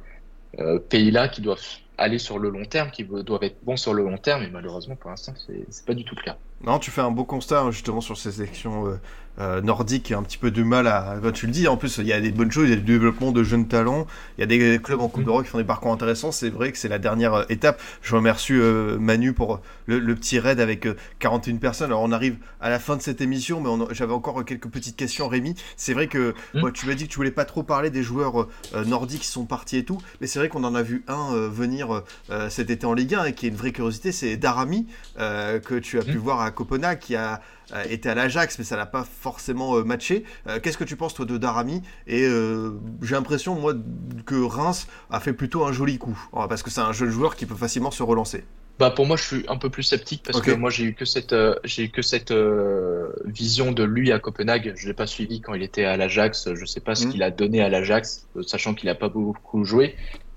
pays-là qui doivent aller sur le long terme, qui doivent être bons sur le long terme, et malheureusement, pour l'instant, c'est pas du tout le cas. Non, tu fais un beau constat hein, justement sur ces sélections euh, euh, ont un petit peu de mal à. Tu le dis, en plus, il y a des bonnes choses, il y a du développement de jeunes talents, il y a des clubs en Coupe d'Europe qui font des parcours intéressants. C'est vrai que c'est la dernière euh, étape. Je remercie euh, Manu pour le, le, petit raid avec 41 personnes. Alors, on arrive à la fin de cette émission, mais j'avais encore quelques petites questions, Rémi. C'est vrai que mmh. moi, tu m'as dit que tu voulais pas trop parler des joueurs nordiques qui sont partis et tout, mais c'est vrai qu'on en a vu un venir cet été en Ligue 1 et qui est une vraie curiosité, c'est Darami que tu as mmh. pu voir à Copenhague qui a euh, été à l'Ajax, mais ça n'a pas forcément euh, matché. Euh, Qu'est-ce que tu penses, toi, de Darami? Et j'ai l'impression, moi, que Reims a fait plutôt un joli coup, parce que c'est un jeune joueur qui peut facilement se relancer. Bah pour moi, je suis un peu plus sceptique parce que moi, j'ai eu que cette, euh, j'ai eu que cette euh, vision de lui à Copenhague. Je l'ai pas suivi quand il était à l'Ajax. Je sais pas ce Mhm. qu'il a donné à l'Ajax, sachant qu'il a pas beaucoup joué.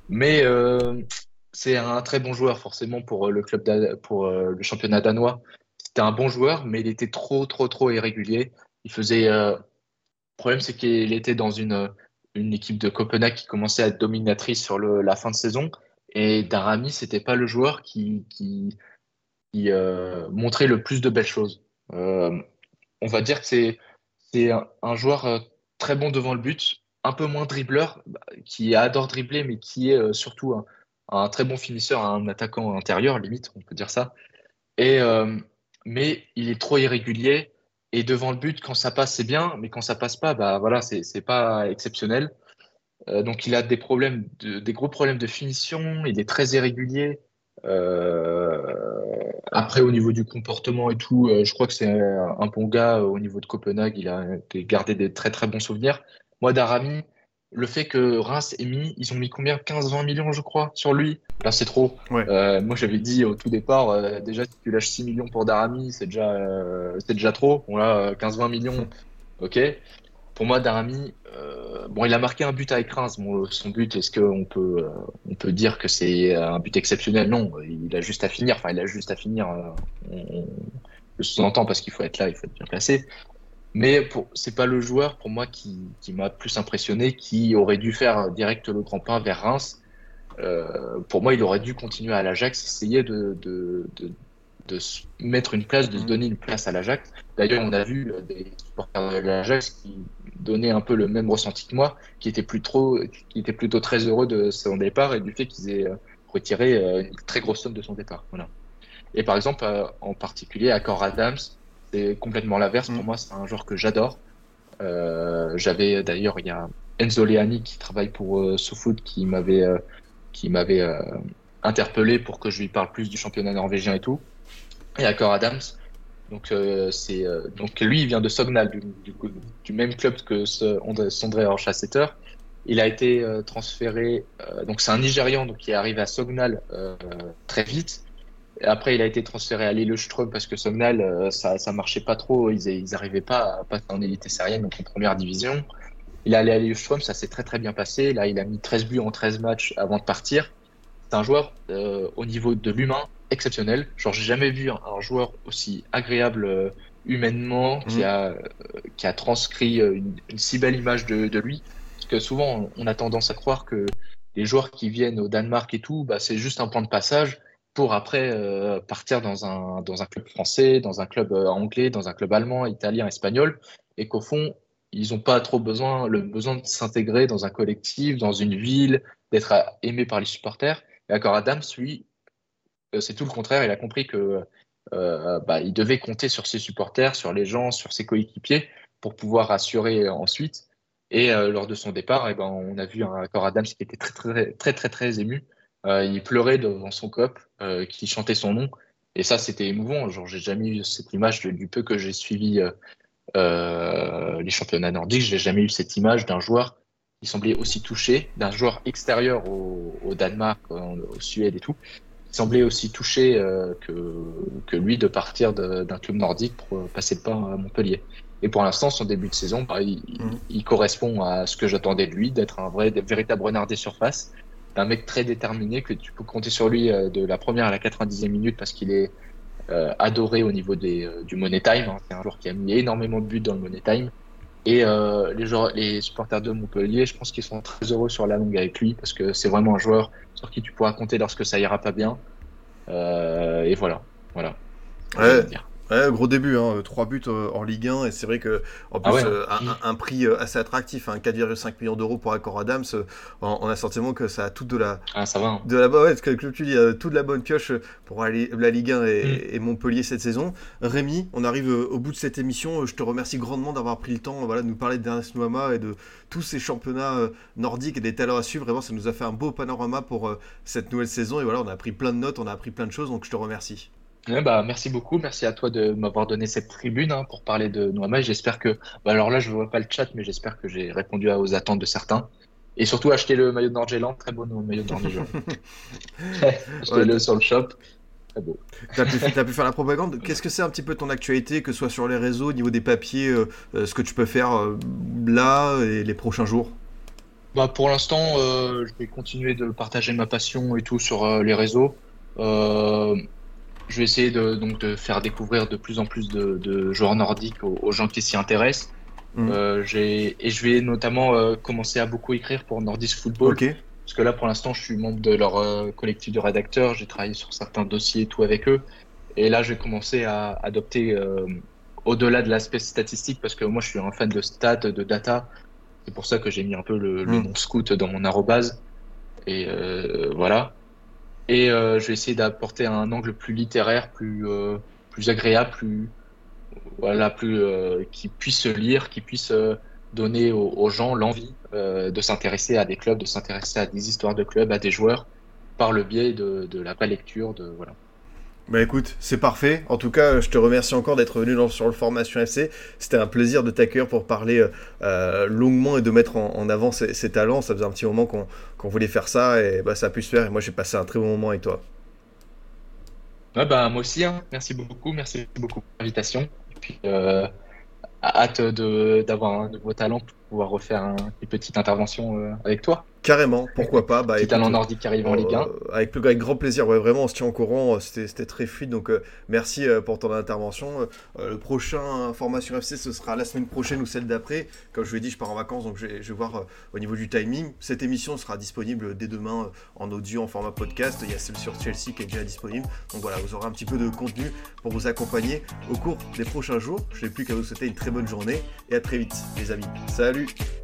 Mais euh, c'est un très bon joueur forcément pour le club, pour le championnat danois. C'était un bon joueur, mais il était trop, trop, trop irrégulier. Il faisait. euh, Le problème, c'est qu'il était dans une une équipe de Copenhague qui commençait à être dominatrice sur la fin de saison. Et Darami, c'était pas le joueur qui, qui, qui euh, montrait le plus de belles choses. Euh, on va dire que c'est c'est un, joueur euh, très bon devant le but, un peu moins dribbleur, qui adore dribbler, mais qui est euh, surtout un, très bon finisseur, un attaquant intérieur, limite, on peut dire ça. Et, euh, mais il est trop irrégulier. Et devant le but, quand ça passe, c'est bien, mais quand ça passe pas, bah voilà, c'est pas exceptionnel. Euh, donc il a des problèmes, de- des gros problèmes de finition. Il est très irrégulier. Euh, après, au niveau du comportement et tout, euh, je crois que c'est un, un bon gars au niveau de Copenhague. Il a gardé des très très bons souvenirs. Moi, Darami, le fait que Reims ait mis, ils ont mis combien? 15-20 millions, je crois, sur lui. Là, c'est trop. Ouais. Euh, moi, j'avais dit au tout départ, euh, déjà, si tu lâches 6 millions pour Darami, c'est déjà, euh, c'est déjà trop. Bon, là, euh, 15-20 millions, ok. Pour moi, Darami, bon, il a marqué un but avec Reims. Bon, son but, est-ce qu'on peut, on peut dire que c'est un but exceptionnel? Non, il a juste à finir. Enfin, il a juste à finir. on, on le sous-entend parce qu'il faut être là, il faut être bien placé. Mais c'est pas le joueur pour moi qui, qui m'a plus impressionné, qui aurait dû faire direct le grand pas vers Reims. Euh, pour moi, il aurait dû continuer à l'Ajax, essayer de, de, de, de se mettre une place, de se donner une place à l'Ajax. D'ailleurs, on a vu euh, des supporters de l'Ajax qui donnaient un peu le même ressenti que moi, qui étaient, plus trop, qui étaient plutôt très heureux de son départ et du fait qu'ils aient euh, retiré une très grosse somme de son départ. Voilà. Et par exemple, en particulier, Accor Adams, c'est complètement l'inverse. Pour Mm. moi, c'est un joueur que j'adore. Euh, J'avais d'ailleurs, il y a Enzo Leani qui travaille pour euh, SoFoot qui m'avait euh, qui m'avait interpellé pour que je lui parle plus du championnat norvégien et tout. Et Accor Adams, donc euh, c'est euh, donc lui, il vient de Sognal, du, du, coup, du même club que ce André, Sondré Orchasseter. Il a été euh, transféré, donc c'est un Nigérian, donc il est arrivé à Sognal très vite. Après, il a été transféré à Lillestrøm parce que Sognal, euh, ça, ça marchait pas trop. Ils, ils arrivaient pas à passer en élite sérienne, donc en première division. Il est allé à Lillestrøm, ça s'est très très bien passé. Là, il a mis 13 buts en 13 matchs avant de partir. C'est un joueur euh, au niveau de l'humain exceptionnel. Genre, j'ai jamais vu un, un joueur aussi agréable euh, humainement qui Mhm. a euh, qui a transcrit une, une si belle image de, de lui. Parce que souvent, on a tendance à croire que les joueurs qui viennent au Danemark et tout, bah, c'est juste un point de passage pour après euh, partir dans un, dans un club français, dans un club euh, anglais, dans un club allemand, italien, espagnol, et qu'au fond, ils n'ont pas trop besoin, le besoin de s'intégrer dans un collectif, dans une ville, d'être euh, aimé par les supporters. Et encore Adams, lui, c'est tout le contraire. Il a compris que bah, il devait compter sur ses supporters, sur les gens, sur ses coéquipiers pour pouvoir assurer ensuite. Et lors de son départ, eh ben, on a vu un Accor Adams qui était très très très très très ému. Euh, il pleurait devant son cop, euh, qui chantait son nom. Et ça, c'était émouvant. Genre, j'ai jamais eu cette image de- du peu que j'ai suivi euh, les championnats nordiques. J'ai jamais eu cette image d'un joueur qui semblait aussi touché, d'un joueur extérieur au, au Danemark, en- au Suède et tout, qui semblait aussi touché euh, que, que lui de partir d'un club nordique pour passer le pas à Montpellier. Et pour l'instant, son début de saison, bah, il, Mhm. il correspond à ce que j'attendais de lui, d'être un vrai, véritable renard des surfaces, un mec très déterminé, que tu peux compter sur lui euh, de la première à la 90e minute parce qu'il est euh, adoré au niveau des, euh, du Money Time. hein. C'est un joueur qui a mis énormément de buts dans le Money Time. Et euh, les, joueurs, les supporters de Montpellier, je pense qu'ils sont très heureux sur la longue avec lui parce que c'est vraiment un joueur sur qui tu pourras compter lorsque ça ira pas bien. Euh, et voilà, voilà. Ouais. Ouais, gros début, hein, 3 buts euh, en Ligue 1, et c'est vrai que en plus Ah ouais. euh, un, prix euh, assez attractif, hein, 4,5 millions d'euros pour Accor Adams, on, on a sentiment que ça a tout de la, Ah, ça va. hein. de la, ouais, parce que comme tu dis, toute la bonne pioche pour aller- la Ligue 1 et, Mm. et Montpellier cette saison. Rémi, on arrive au bout de cette émission. Je te remercie grandement d'avoir pris le temps voilà, de nous parler d'Ernest Nouama et de tous ces championnats nordiques et des talents à suivre. Vraiment, ça nous a fait un beau panorama pour cette nouvelle saison. Et voilà, on a appris plein de notes, on a appris plein de choses, donc je te remercie. Ouais, bah, merci beaucoup. Merci à toi de m'avoir donné cette tribune hein, pour parler de Noama. J'espère que, bah, alors là, je ne vois pas le chat, mais j'espère que j'ai répondu à- aux attentes de certains. Et surtout, achetez le maillot de très beau maillot de. Achetez-le sur le shop. très beau. Tu as, pu faire la propagande. Qu'est-ce que c'est un petit peu ton actualité, que ce soit sur les réseaux, au niveau des papiers, ce que tu peux faire là et les prochains jours? Bah, Pour l'instant, je vais continuer de partager ma passion et tout sur les réseaux. Je vais essayer de, donc, de faire découvrir de plus en plus de, joueurs nordiques aux, gens qui s'y intéressent. Mm. et je vais notamment commencer à beaucoup écrire pour Nordisk Football. Parce que là, pour l'instant, je suis membre de leur euh, collectif de rédacteurs. J'ai travaillé sur certains dossiers et tout avec eux. Et là, je vais commencer à adopter euh, au-delà de l'aspect statistique, parce que moi, je suis un fan de stats, de data. C'est pour ça que j'ai mis un peu le, hmm. nom scout dans mon arrobase. Et euh, voilà. Et je vais essayer d'apporter un angle plus littéraire, plus, plus agréable, plus voilà, plus qui puisse lire, qui puisse donner aux, gens l'envie euh, de s'intéresser à des clubs, de s'intéresser à des histoires de clubs, à des joueurs, par le biais de, la relecture. De, voilà. Bah écoute, c'est parfait. En tout cas, je te remercie encore d'être venu sur le Formation FC. C'était un plaisir de t'accueillir pour parler euh, longuement et de mettre en, avant ces, talents. Ça faisait un petit moment qu'on voulait faire ça et bah, ça a pu se faire. Et moi, j'ai passé un très bon moment avec toi. bah, moi aussi, hein. merci beaucoup. Merci beaucoup pour l'invitation. Et puis, euh, hâte d'avoir un nouveau talent pouvoir refaire une petite intervention euh, avec toi. Carrément, pourquoi pas. Bah, Petit talent nordique qui arrive en Ligue 1. Euh, avec, avec, grand plaisir, ouais, vraiment, on se tient au courant, c'était très fluide, donc euh, merci pour ton intervention. le prochain Formation FC, ce sera la semaine prochaine ou celle d'après. Comme je vous l'ai dit, je pars en vacances, donc je vais, voir au niveau du timing. Cette émission sera disponible dès demain en audio, en format podcast. Il y a celle sur Chelsea qui est déjà disponible. Donc voilà, vous aurez un petit peu de contenu pour vous accompagner au cours des prochains jours. Je n'ai plus qu'à vous souhaiter une très bonne journée et à très vite, les amis. Salut